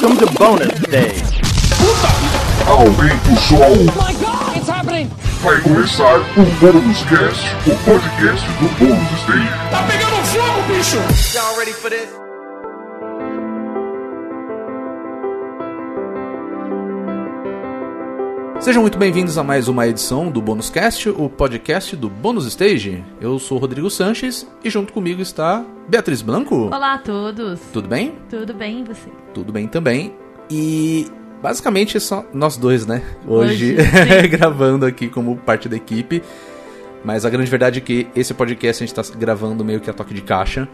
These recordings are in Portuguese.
Welcome to bonus stage. Aumenta o som. my god, it's happening! Vai começar o Bônus Cast, o podcast do Bônus Stage. Tá pegando fogo, bicho! Y'all ready for this? Sejam muito bem-vindos a mais uma edição do Bônus Cast, o podcast do Bônus Stage. Eu sou o Rodrigo Sanches e junto comigo está Beatriz Blanco. Olá a todos. Tudo bem? Tudo bem e você? Tudo bem também. E basicamente é só nós dois, né? Hoje, Hoje, gravando aqui como parte da equipe. Mas a grande verdade é que esse podcast a gente está gravando meio que a toque de caixa.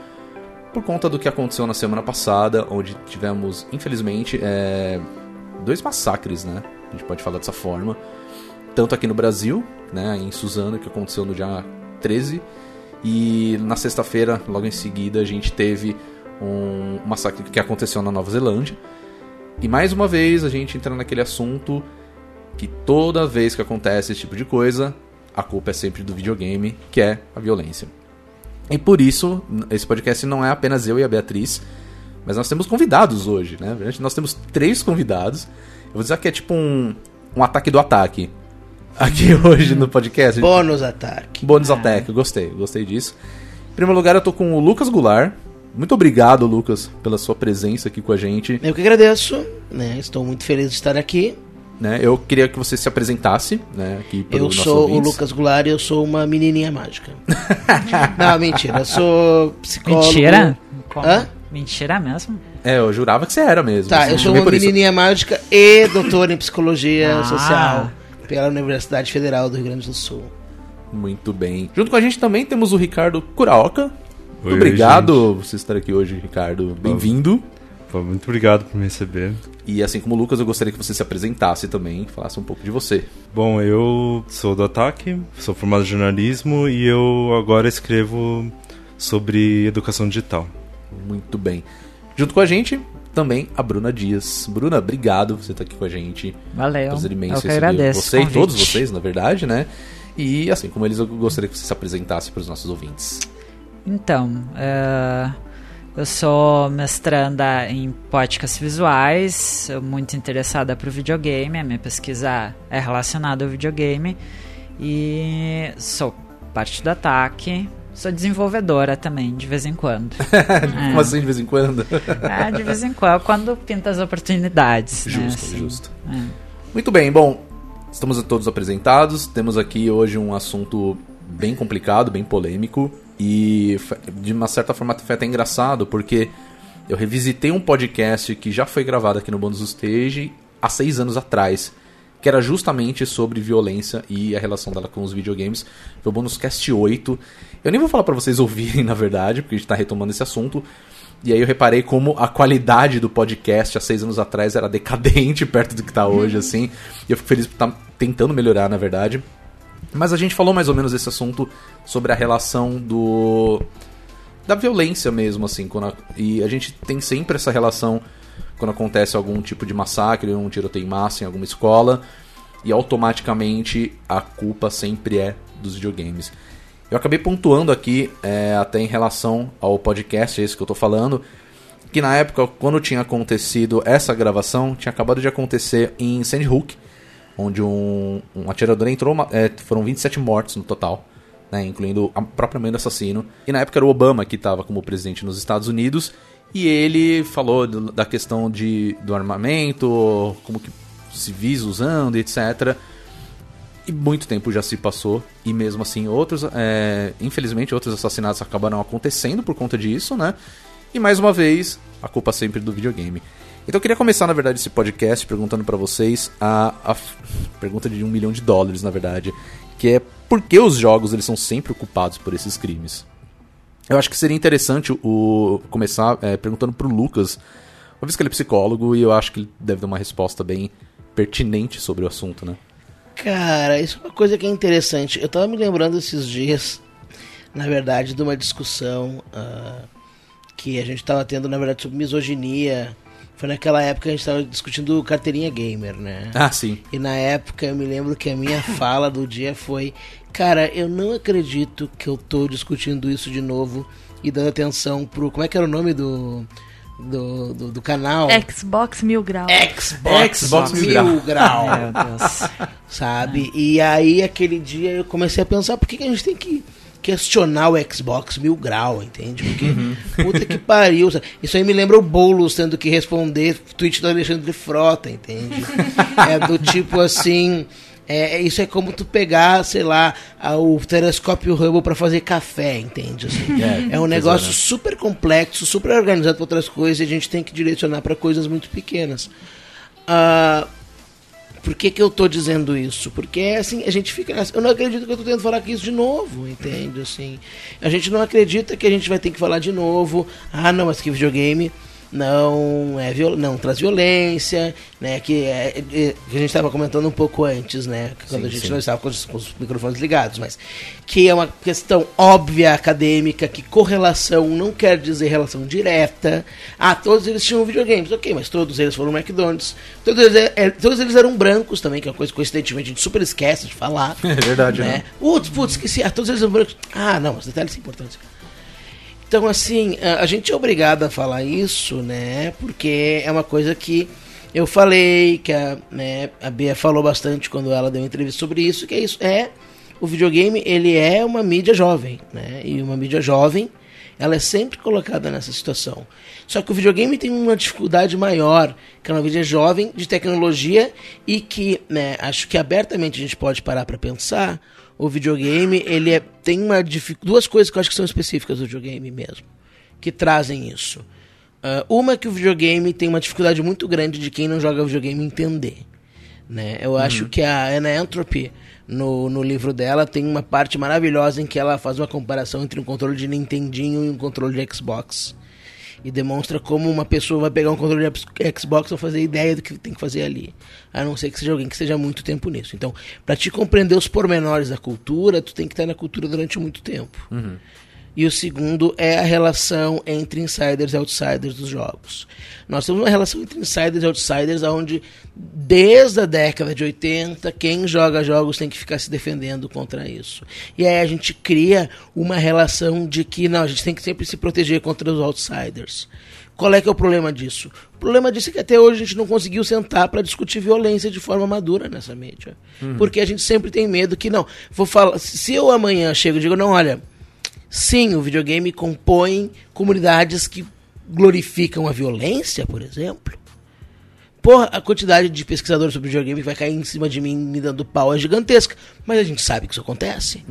Por conta do que aconteceu na semana passada, onde tivemos, infelizmente, é, dois massacres, né? A gente pode falar dessa forma. Tanto aqui no Brasil, né? Em Suzano, que aconteceu no dia 13. E na sexta-feira, logo em seguida, a gente teve um massacre que aconteceu na Nova Zelândia. E mais uma vez a gente entra naquele assunto que toda vez que acontece esse tipo de coisa, a culpa é sempre do videogame, que é a violência. E por isso, esse podcast não é apenas eu e a Beatriz, mas nós temos convidados hoje, né? Nós temos três convidados. Eu vou dizer que é tipo um, um ataque do ataque. Aqui hoje no podcast. Bônus ataque. Bônus Attack, gostei, gostei disso. Em primeiro lugar, eu tô com o Lucas Goulart. Muito obrigado, Lucas, pela sua presença aqui com a gente. Eu que agradeço, né? Estou muito feliz de estar aqui. Né? Eu queria que você se apresentasse, né, aqui Eu sou o ouvintes. Lucas Goulart e eu sou uma menininha mágica. Não, mentira. Eu sou psicólogo. Mentira? Como? Hã? Mentira mesmo? É, eu jurava que você era mesmo. Tá, eu sou uma menininha mágica e doutora em psicologia Ah. social pela Universidade Federal do Rio Grande do Sul. Muito bem. Junto com a gente também temos o Ricardo Curaoka. Muito Oi, obrigado por você estar aqui hoje, Ricardo. Bem-vindo. Muito obrigado por me receber. E assim como o Lucas, eu gostaria que você se apresentasse também, falasse um pouco de você. Bom, eu sou do Ataque, sou formado em jornalismo e eu agora escrevo sobre educação digital. Muito bem. Junto com a gente, também a Bruna Dias. Bruna, obrigado por você estar aqui com a gente. Valeu. Prazer imenso Eu agradeço. você o e todos vocês, na verdade, né? E assim como eles, eu gostaria que você se apresentasse para os nossos ouvintes. Então, é, eu sou mestranda em podcasts visuais, sou muito interessada por videogame, a minha pesquisa é relacionada ao videogame e sou parte do ataque. Sou desenvolvedora também, de vez em quando. Como assim, de vez em quando? É, de vez em quando, quando pinta as oportunidades. né, Justo, assim. justo. É. Muito bem, bom, estamos todos apresentados. Temos aqui hoje um assunto bem complicado, bem polêmico e de uma certa forma foi até engraçado porque eu revisitei um podcast que já foi gravado aqui no Bônus Stage há seis anos atrás, que era justamente sobre violência e a relação dela com os videogames. Foi o Bônus Cast 8. Eu nem vou falar pra vocês ouvirem, na verdade, porque a gente tá retomando esse assunto. E aí eu reparei como a qualidade do podcast há seis anos atrás era decadente perto do que tá hoje, assim. E eu fico feliz por estar tentando melhorar, na verdade. Mas a gente falou mais ou menos desse assunto sobre a relação do. da violência mesmo, assim. A- e a gente tem sempre essa relação quando acontece algum tipo de massacre, um tiroteio em massa em alguma escola. E automaticamente a culpa sempre é dos videogames. Eu acabei pontuando aqui, é, até em relação ao podcast, esse que eu tô falando, que na época, quando tinha acontecido essa gravação, tinha acabado de acontecer em Sandy Hook, onde um, um atirador entrou, é, foram 27 mortes no total, né, incluindo a própria mãe do assassino. E na época era o Obama que estava como presidente nos Estados Unidos, e ele falou do- da questão de, do armamento, como que civis usando, etc. E muito tempo já se passou, e mesmo assim, outros, é, infelizmente, outros assassinatos acabaram acontecendo por conta disso, né? E mais uma vez, a culpa sempre do videogame. Então eu queria começar, na verdade, esse podcast perguntando pra vocês a, a pergunta de um milhão de dólares, na verdade, que é por que os jogos eles são sempre culpados por esses crimes? Eu acho que seria interessante o começar é, perguntando pro Lucas, uma vez que ele é psicólogo, e eu acho que ele deve dar uma resposta bem pertinente sobre o assunto, né? Cara, isso é uma coisa que é interessante. Eu tava me lembrando esses dias, na verdade, de uma discussão ah, que a gente tava tendo, na verdade, sobre misoginia. Foi naquela época que a gente tava discutindo carteirinha gamer, né? Ah, sim. E na época eu me lembro que a minha fala do dia foi: Cara, eu não acredito que eu tô discutindo isso de novo e dando atenção pro. Como é que era o nome do. do, do, do canal. Xbox Mil Grau. Xbox, Xbox Mil, Mil Grau. Meu Deus. sabe? E aí, aquele dia, eu comecei a pensar por que, que a gente tem que questionar o Xbox mil grau, entende? Porque, puta que pariu. sabe? Isso aí me lembra o Boulos tendo que responder tweet do Alexandre Frota, entende? é do tipo assim... É, isso é como tu pegar, sei lá, o telescópio Hubble para fazer café, entende? Assim, É, é, um é, negócio super complexo, super organizado para outras coisas e a gente tem que direcionar para coisas muito pequenas. Ah, por que, que eu tô dizendo isso? Porque assim, a gente fica. Eu não acredito que eu tô tentando falar aqui isso de novo, entende? Assim, a gente não acredita que a gente vai ter que falar de novo. Ah, não, mas que videogame não é viol... não traz violência, né? Que, é, é- que a gente estava comentando um pouco antes, né? Quando Sim, a gente sim. não estava com os, com os microfones ligados, mas que é uma questão óbvia acadêmica, que correlação não quer dizer relação direta. Ah, todos eles tinham videogames, ok, mas todos eles foram McDonald's. Todos eles, é- é- todos eles eram brancos também, que é uma coisa que coincidentemente a gente super esquece de falar. É verdade, né? né? Putz, putz, esqueci. Ah, todos eles são brancos. Ah, não, os detalhes são importantes. Então, assim, a gente é obrigado a falar isso, né? Porque é uma coisa que eu falei, que a, né, a Bia falou bastante quando ela deu entrevista sobre isso, que é isso. É, o videogame, ele é uma mídia jovem, né? E uma mídia jovem, ela é sempre colocada nessa situação. Só que o videogame tem uma dificuldade maior, que é uma mídia jovem de tecnologia e que, né, acho que abertamente a gente pode parar para pensar, o videogame, ele é, tem uma dific- duas coisas que eu acho que são específicas do videogame mesmo, que trazem isso. Ah, uma é que o videogame tem uma dificuldade muito grande de quem não joga videogame entender. Né? Eu acho que a Anna Entropy, no, no livro dela, tem uma parte maravilhosa em que ela faz uma comparação entre um controle de Nintendinho e um controle de Xbox. E demonstra como uma pessoa vai pegar um controle de Xbox não fazer ideia do que tem que fazer ali. A não ser que seja alguém que esteja muito tempo nisso. Então, para te compreender os pormenores da cultura, tu tem que estar na cultura durante muito tempo. E o segundo é a relação entre insiders e outsiders dos jogos. Nós temos uma relação entre insiders e outsiders onde, desde a década de 80, quem joga jogos tem que ficar se defendendo contra isso. E aí a gente cria uma relação de que não, a gente tem que sempre se proteger contra os outsiders. Qual é que é o problema disso? O problema disso é que até hoje a gente não conseguiu sentar para discutir violência de forma madura nessa mídia. Porque a gente sempre tem medo que, não, vou falar, se eu amanhã chego e digo, não, olha, Sim, o videogame compõe comunidades que glorificam a violência, por exemplo. Porra, a quantidade de pesquisadores sobre videogame que vai cair em cima de mim me dando pau é gigantesca. Mas a gente sabe que isso acontece.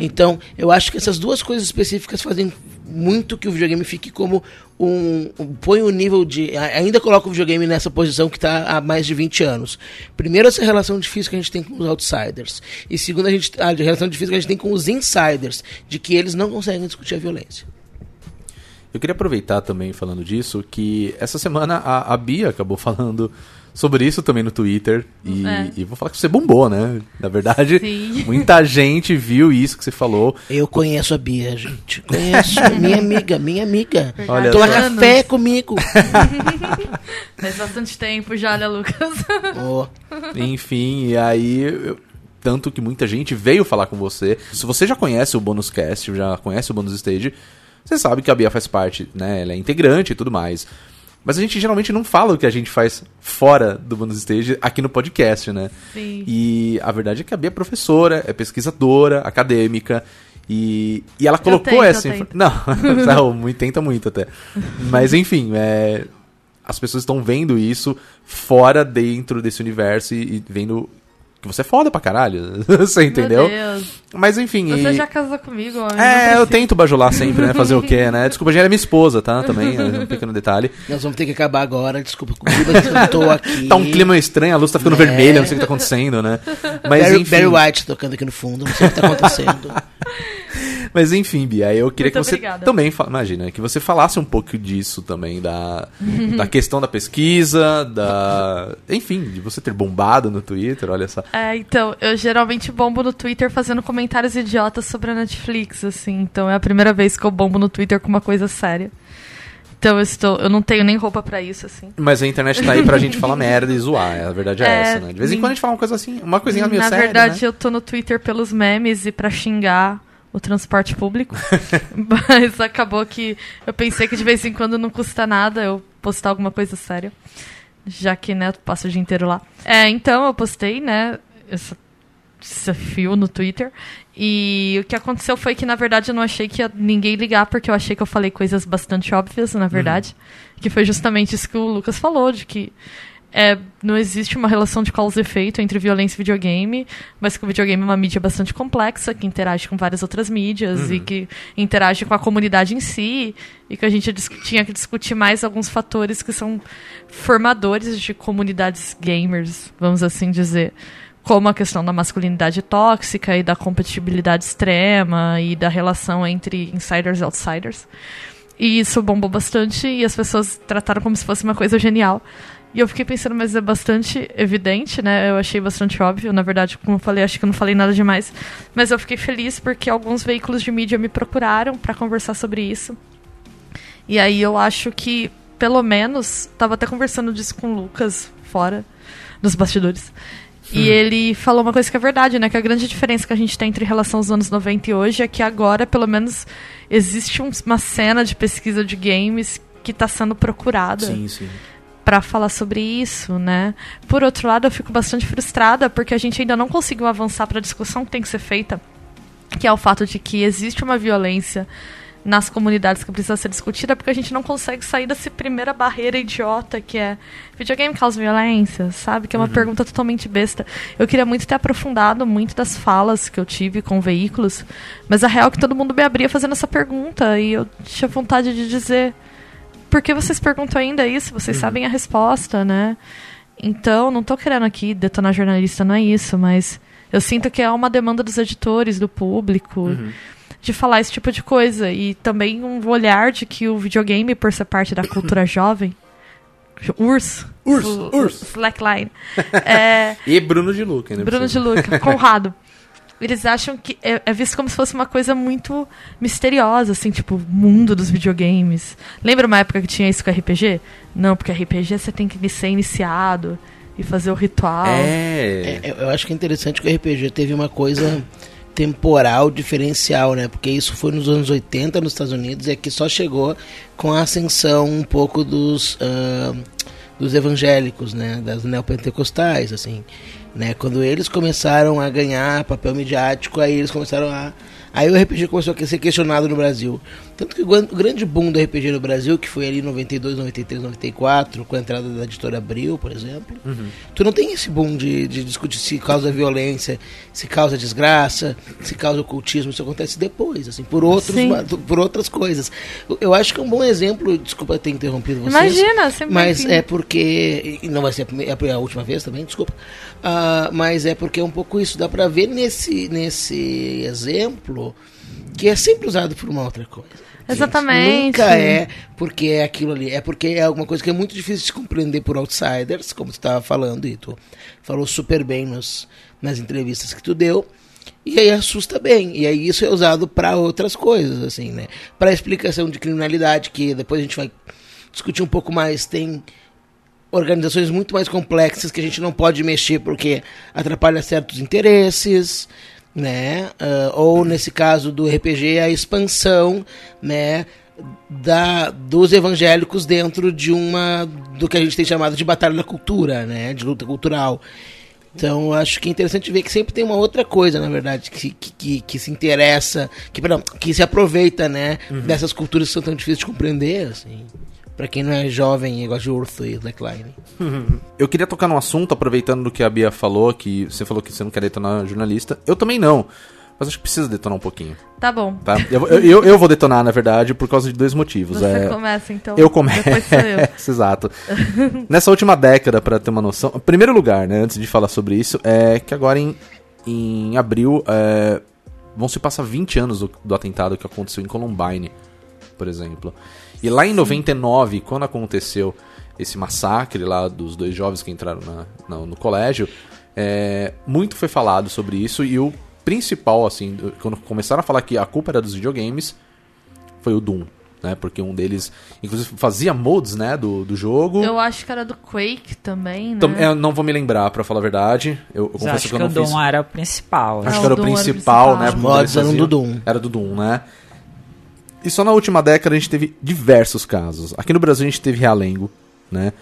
Então, eu acho que essas duas coisas específicas fazem muito que o videogame fique como um. um- põe o nível de. Ainda coloca o videogame nessa posição que está há mais de 20 anos. Primeiro, essa relação difícil que a gente tem com os outsiders. E segundo, a, gente, a relação difícil que a gente tem com os insiders, de que eles não conseguem discutir a violência. Eu queria aproveitar também falando disso, que essa semana a, a Bia acabou falando sobre isso também no Twitter. E, É. e vou falar que você bombou, né? Na verdade, Sim. muita gente viu isso que você falou. Eu conheço a Bia, gente. Conheço. minha amiga, minha amiga. Olha Toma café comigo. Faz bastante tempo já, né, Lucas? Ó, Enfim, e aí. eu- tanto que muita gente veio falar com você. Se você já conhece o Bônus Cast, já conhece o Bônus Stage, você sabe que a Bia faz parte, né? Ela é integrante e tudo mais. Mas a gente geralmente não fala o que a gente faz fora do Bônus Stage aqui no podcast, né? Sim. E a verdade é que a Bia é professora, é pesquisadora, acadêmica. E, e ela colocou tento, essa eu infor- tento. Não, não, tenta muito até. Mas enfim, é, as pessoas estão vendo isso fora dentro desse universo e, e vendo que você é foda pra caralho. você entendeu? Meu Deus. Mas enfim. Você e- já casou comigo, homem. É, eu tento bajular sempre, né? Fazer o quê, né? Desculpa, já era minha esposa, tá? Também, é um pequeno detalhe. nós vamos ter que acabar agora. Desculpa, comigo, mas eu tô aqui. Tá um clima estranho, a luz tá ficando É. vermelha, não sei o que tá acontecendo, né? Mas Barry, enfim. Barry White tocando aqui no fundo, não sei o que tá acontecendo. Mas enfim, Bia, eu queria Muito que você obrigada. também, imagina, que você falasse um pouco disso também, da, da questão da pesquisa, da. Enfim, de você ter bombado no Twitter, olha só. É, então, eu geralmente bombo no Twitter fazendo comentários idiotas sobre a Netflix, assim. Então é a primeira vez que eu bombo no Twitter com uma coisa séria. Então eu estou. Eu não tenho nem roupa pra isso, assim. Mas a internet tá aí pra gente falar merda e zoar, a verdade é, É, essa, né? De vez em quando a gente fala uma coisa assim, uma coisinha meio Na séria, verdade, né? eu tô no Twitter pelos memes e pra xingar o transporte público. Mas acabou que eu pensei que de vez em quando não custa nada eu postar alguma coisa séria. Já que, né, eu passo o dia inteiro lá. É, então eu postei, né, esse fio no Twitter. E o que aconteceu foi que, na verdade, eu não achei que ia ninguém ligar, porque eu achei que eu falei coisas bastante óbvias, na verdade. Que foi justamente isso que o Lucas falou, de que é, não existe uma relação de causa e efeito entre violência e videogame, mas que o videogame é uma mídia bastante complexa, que interage com várias outras mídias e que interage com a comunidade em si, e que a gente tinha que discutir mais alguns fatores que são formadores de comunidades gamers, vamos assim dizer. Como a questão da masculinidade tóxica e da compatibilidade extrema e da relação entre insiders e outsiders. E isso bombou bastante e as pessoas trataram como se fosse uma coisa genial. E eu fiquei pensando, mas é bastante evidente, né? Eu achei bastante óbvio. Na verdade, como eu falei, acho que eu não falei nada demais. Mas eu fiquei feliz porque alguns veículos de mídia me procuraram para conversar sobre isso. E aí eu acho que, pelo menos, tava até conversando disso com o Lucas fora dos bastidores. E ele falou uma coisa que é verdade, né? Que a grande diferença que a gente tem entre relação aos anos 90 e hoje é que agora, pelo menos, existe um- uma cena de pesquisa de games que está sendo procurada Sim, sim. Para falar sobre isso, né? Por outro lado, eu fico bastante frustrada porque a gente ainda não conseguiu avançar para a discussão que tem que ser feita, que é o fato de que existe uma violência nas comunidades que precisa ser discutida, porque a gente não consegue sair dessa primeira barreira idiota que é videogame causa violência, sabe? Que é uma pergunta totalmente besta. Eu queria muito ter aprofundado muito das falas que eu tive com veículos, mas a real é que todo mundo me abria fazendo essa pergunta e eu tinha vontade de dizer por que vocês perguntam ainda isso? Vocês sabem a resposta, né? Então, não tô querendo aqui detonar jornalista, não é isso, mas eu sinto que é uma demanda dos editores, do público, de falar esse tipo de coisa. E também um olhar de que o videogame, por ser parte da cultura jovem. Urs. Urs, o- Urs. o Slackline. é, E Bruno de Luca, né? Bruno de Luca, Conrado. Eles acham que é, é visto como se fosse uma coisa muito misteriosa, assim, tipo, mundo dos videogames. Lembra uma época que tinha isso com RPG? Não, porque RPG você tem que ser iniciado e fazer o ritual. É. É, eu acho que é interessante que o RPG teve uma coisa temporal diferencial, né? Porque isso foi nos anos 80 nos Estados Unidos e aqui só chegou com a ascensão um pouco dos ah, dos evangélicos, né? Das neopentecostais, assim, né? Quando eles começaram a ganhar papel midiático, aí eles começaram a Aí o RPG começou a ser questionado no Brasil. Tanto que o gran- o grande boom do RPG no Brasil, que foi ali em 92, 93, 94, com a entrada da editora Abril, por exemplo, tu não tem esse boom de, de discutir se causa violência, se causa desgraça, se causa ocultismo, isso acontece depois, assim, por, outros, Sim. por outras coisas. Eu- acho que é um bom exemplo, desculpa ter interrompido vocês. Imagina, sempre Mas é porque. E não vai ser a, primeira- a última vez também, desculpa. Ah, mas é porque é um pouco isso. Dá pra ver nesse, nesse exemplo que é sempre usado por uma outra coisa. Exatamente. Nunca é porque é aquilo ali. É porque é alguma coisa que é muito difícil de compreender por outsiders, como tu estava falando, e tu falou super bem nos, nas entrevistas que tu deu. E aí assusta bem. E aí isso é usado para outras coisas, assim, né? Para explicação de criminalidade, que depois a gente vai discutir um pouco mais. Tem organizações muito mais complexas que a gente não pode mexer porque atrapalha certos interesses, né? Ah, ou nesse caso do RPG a expansão, né? Da, dos evangélicos dentro de uma do que a gente tem chamado de batalha da cultura, né? De luta cultural. Então, acho que é interessante ver que sempre tem uma outra coisa, na verdade, que, que, que, se interessa, que, perdão, que se aproveita, né, dessas culturas que são tão difíceis de compreender, assim. Pra quem não é jovem e gosta de Urso e Slackline. Eu queria tocar num assunto, aproveitando do que a Bia falou, que você falou que você não quer detonar jornalista. Eu também não. Mas acho que precisa detonar um pouquinho, Tá bom. tá? Eu, eu, eu- vou detonar, na verdade, por causa de dois motivos. Você é... começa, então. Eu começo. Exato. Nessa última década, pra ter uma noção. Em primeiro lugar, né, antes de falar sobre isso, é que agora em, em abril é, vão se passar 20 anos do, do atentado que aconteceu em Columbine, por exemplo. E lá em 99, quando aconteceu esse massacre lá dos dois jovens que entraram na- na- no colégio, é, muito foi falado sobre isso e o principal, assim, do- quando começaram a falar que a culpa era dos videogames, foi o Doom, né? Porque um deles, inclusive, fazia mods, né, do, do jogo. Eu acho que era do Quake também, né? Tam- eu não vou me lembrar, pra falar a verdade. Eu, eu confesso acho que eu que o não fiz. Doom era o principal. Acho Ah, que o era o era o principal, principal. né? Os mods eram do Doom. Era do Doom, né? E só na última década a gente teve diversos casos. Aqui no Brasil a gente teve Realengo, né?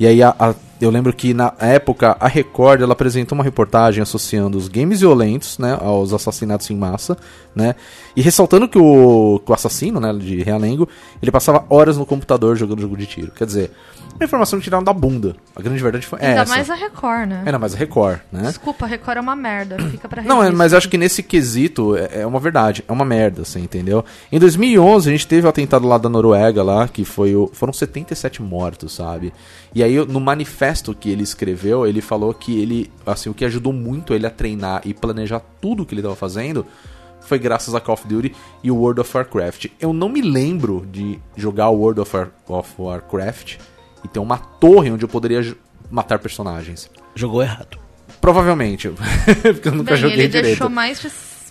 E aí a- a- eu lembro que na época a Record ela apresentou uma reportagem associando os games violentos, né, aos assassinatos em massa, né? E ressaltando que o, que o assassino, né, de Realengo, ele passava horas no computador jogando jogo de tiro. Quer dizer, uma informação que tiraram da bunda. A grande verdade foi Ainda essa. mais a Record, né? Ainda mais a Record, né? Desculpa, a Record é uma merda. Fica pra Não, é, revista. mas eu acho que nesse quesito é é uma verdade, é uma merda, você entendeu? Em 2011 a gente teve o atentado lá da Noruega lá, que foi o, foram 77 mortos, sabe? E aí no manifesto que ele escreveu, ele falou que ele, assim, o que ajudou muito ele a treinar e planejar tudo que ele estava fazendo foi graças a Call of Duty e o World of Warcraft. Eu não me lembro de jogar o World of, War- of Warcraft e ter uma torre onde eu poderia matar personagens. Jogou errado. Provavelmente, porque eu nunca Bem, joguei ele direito. deixou mais de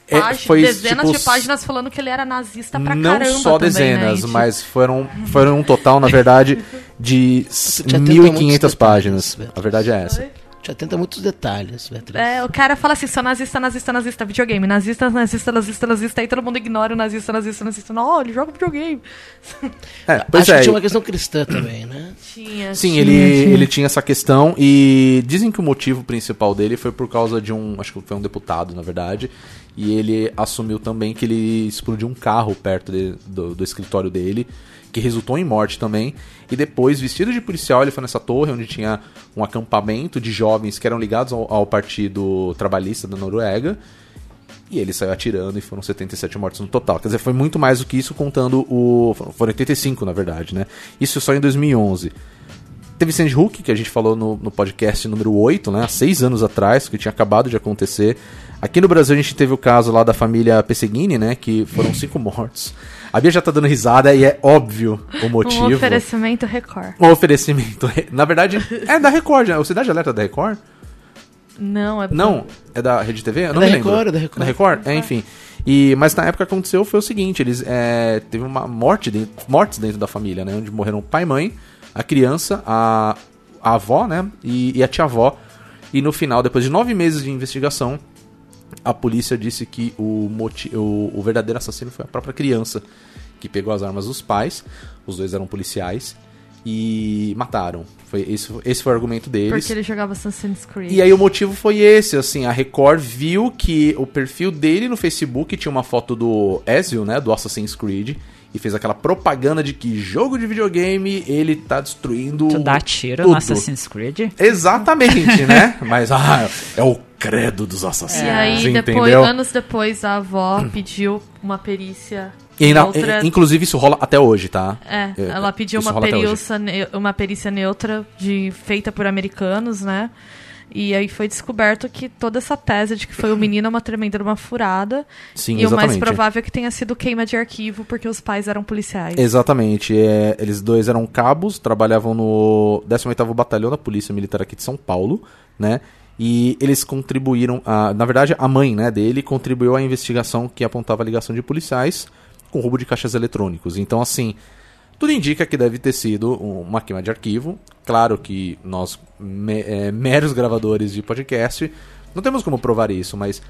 É, foi, dezenas tipo, de páginas falando que ele era nazista pra não caramba só também, dezenas, né? Mas foram, foram um total, na verdade, de s- Te atenta a muitos 1.500 detalhes, páginas. A verdade é essa. Te atenta a muitos detalhes, Beatriz. É, o cara fala assim, sou nazista, nazista, nazista, videogame, nazista, nazista, nazista, nazista, aí todo mundo ignora o nazista, nazista, nazista. Não, ele joga videogame. É, pois Acho é. que tinha uma questão cristã também, né? Tinha. Sim, tinha, ele, tinha. ele tinha essa questão e dizem que o motivo principal dele foi por causa de um, acho que foi um deputado, na verdade, e ele assumiu também que ele explodiu um carro perto de- do, do escritório dele, que resultou em morte também, e depois, vestido de policial, ele foi nessa torre onde tinha um acampamento de jovens que eram ligados ao, ao partido trabalhista da Noruega, e ele saiu atirando e foram 77 mortos no total. Quer dizer, foi muito mais do que isso contando o. Foram 85, na verdade, né? Isso só em 2011. Teve Sandy Hook, que a gente falou no, no podcast número 8, né? Há seis anos atrás, que tinha acabado de acontecer. Aqui no Brasil a gente teve o caso lá da família Pesseguini, né? Que foram cinco mortos. A Bia já tá dando risada e é óbvio o motivo. Um oferecimento Record. Um oferecimento. Na verdade, é da Record, né? O Cidade Alerta é da Record? Não, é Não, é da Rede TV? Eu não da me lembro. Record, é da Record. Da Record? É, enfim. E, mas na época aconteceu foi o seguinte, eles é, teve uma morte dentro, mortes dentro da família, né? Onde morreram o pai e mãe, a criança, a, a avó, né? E, e a tia-avó. E no final, depois de nove meses de investigação, a polícia disse que o, moti o, o verdadeiro assassino foi a própria criança, que pegou as armas dos pais, os dois eram policiais, e mataram. Foi, esse, esse foi o argumento deles. porque ele jogava Assassin's Creed. E aí o motivo foi esse, assim, a Record viu que o perfil dele no Facebook tinha uma foto do Ezio, né, do Assassin's Creed, e fez aquela propaganda de que jogo de videogame ele tá destruindo Tu dá tiro tudo. no Assassin's Creed? Exatamente, né? Mas ah, é o credo dos E assassinos, aí, depois, entendeu? anos depois, a avó pediu uma perícia. E ainda- outra... inclusive isso rola até hoje, tá? É, ela pediu uma perícia, uma perícia neutra de, feita por americanos, né? E aí foi descoberto que toda essa tese de que foi o menino é uma tremenda uma furada. Sim, e o mais exatamente. provável é que tenha sido queima de arquivo, porque os pais eram policiais. Exatamente. É, eles dois eram cabos, trabalhavam no 18º Batalhão da Polícia Militar aqui de São Paulo, né? E eles contribuíram, a, na verdade, a mãe né, dele contribuiu à investigação que apontava a ligação de policiais com roubo de caixas eletrônicos. Então, assim, tudo indica que deve ter sido um- uma queima de arquivo. Claro que nós, me- é, meros gravadores de podcast, não temos como provar isso, mas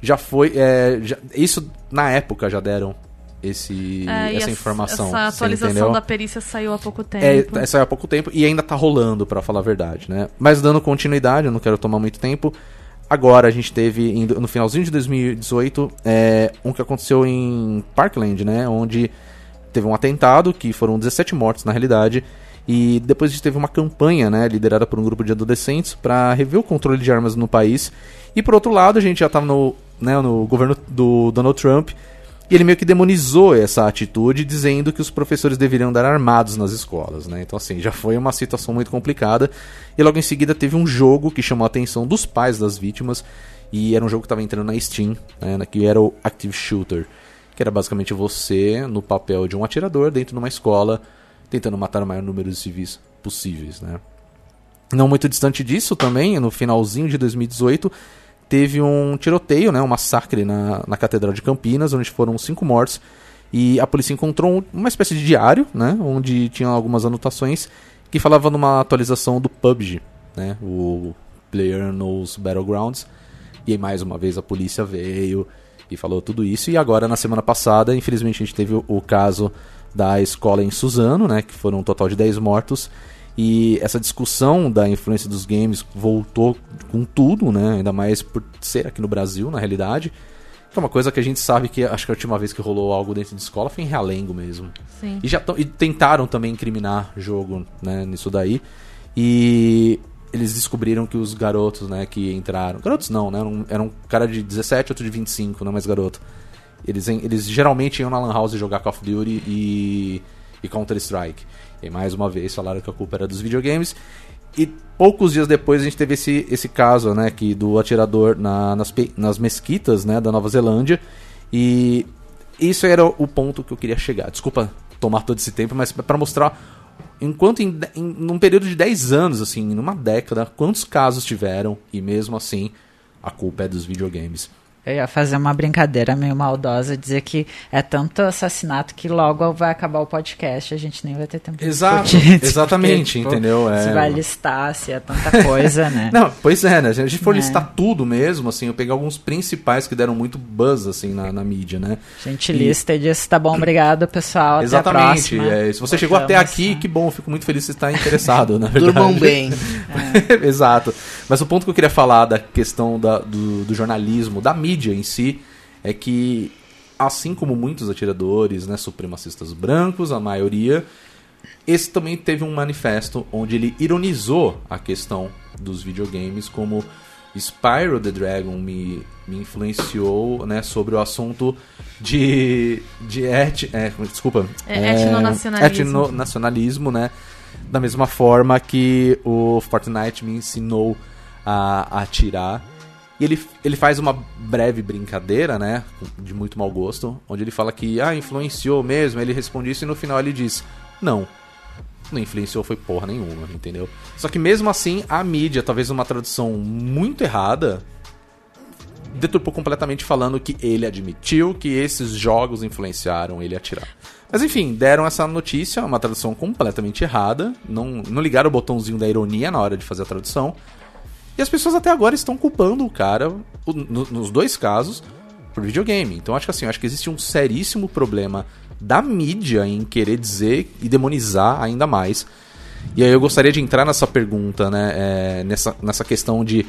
já foi. é, já- isso na época já deram esse, É, essa as- informação. Essa atualização da perícia saiu há pouco tempo. É, essa é há pouco tempo e ainda tá rolando, pra falar a verdade, né? Mas dando continuidade, eu não quero tomar muito tempo. Agora a gente teve, no finalzinho de 2018, é, um que aconteceu em Parkland, né? Onde teve um atentado, que foram 17 mortos na realidade. E depois a gente teve uma campanha, né, liderada por um grupo de adolescentes para rever o controle de armas no país. E por outro lado, a gente já estava no, né, no governo do Donald Trump e ele meio que demonizou essa atitude, dizendo que os professores deveriam andar armados nas escolas, né? Então, assim, já foi uma situação muito complicada. E logo em seguida teve um jogo que chamou a atenção dos pais das vítimas. E era um jogo que estava entrando na Steam, né? Que era o Active Shooter. Que era basicamente você no papel de um atirador dentro de uma escola, tentando matar o maior número de civis possíveis, né? Não muito distante disso também, no finalzinho de 2018, teve um tiroteio, né, um massacre na, na Catedral de Campinas, onde foram cinco mortos. E a polícia encontrou um- uma espécie de diário, né, onde tinha algumas anotações que falavam numa atualização do PUBG, né, o Player Knows Battlegrounds. E aí, mais uma vez, a polícia veio e falou tudo isso. E agora, na semana passada, infelizmente, a gente teve o, o caso da escola em Suzano, né? Que foram um total de 10 mortos. E essa discussão da influência dos games voltou com tudo, né? Ainda mais por ser aqui no Brasil, na realidade. Que é uma coisa que a gente sabe que acho que a última vez que rolou algo dentro de escola foi em Realengo mesmo. Sim. E já e tentaram também incriminar jogo, né, nisso daí. E eles descobriram que os garotos, né, que entraram. Garotos não, né? Era um, era um cara de 17, outro de 25, não mais garoto. Eles, eles geralmente iam na Lan House jogar Call of Duty e, e Counter-Strike. E mais uma vez falaram que a culpa era dos videogames. E poucos dias depois a gente teve esse, esse caso, né, que do atirador na- nas, nas mesquitas, né, da Nova Zelândia. E isso era o ponto que eu queria chegar. Desculpa tomar todo esse tempo, mas para mostrar enquanto em, em período de 10 anos, assim, numa década, quantos casos tiveram e mesmo assim a culpa é dos videogames. Eu ia fazer uma brincadeira meio maldosa, dizer que é tanto assassinato que logo vai acabar o podcast, a gente nem vai ter tempo de Exato, discutir isso, exatamente, porque, tipo, entendeu? É. Se vai listar, se é tanta coisa, né? Não, pois é, né? Se a gente for É. listar tudo mesmo, assim, eu peguei alguns principais que deram muito buzz, assim, na, na mídia, né? A gente lista e diz, tá bom, obrigado, pessoal, até a Exatamente. próxima. é, se você chegou até aqui, né? que bom, eu fico muito feliz você está interessado, na verdade. Durmam bem. Exato. Mas o ponto que eu queria falar da questão da- do, do jornalismo, da mídia em si, é que, assim como muitos atiradores, né, supremacistas brancos, a maioria, esse também teve um manifesto onde ele ironizou a questão dos videogames, como Spyro the Dragon me, me influenciou né, sobre o assunto de, de et, é, desculpa, É, etnonacionalismo. etnonacionalismo, né? Da mesma forma que o Fortnite me ensinou a, a atirar. E ele, ele faz uma breve brincadeira, né? De muito mau gosto, onde ele fala que ah, influenciou mesmo. Ele responde isso e no final ele diz: Não, não influenciou foi porra nenhuma, entendeu? Só que mesmo assim, a mídia, talvez uma tradução muito errada, deturpou completamente falando que ele admitiu que esses jogos influenciaram ele a atirar. Mas enfim, deram essa notícia, uma tradução completamente errada, não, não ligaram o botãozinho da ironia na hora de fazer a tradução. E as pessoas até agora estão culpando o cara, no- nos dois casos, por videogame. Então acho que assim, acho que existe um seríssimo problema da mídia em querer dizer e demonizar ainda mais. E aí eu gostaria de entrar nessa pergunta, né? é, nessa, nessa questão de.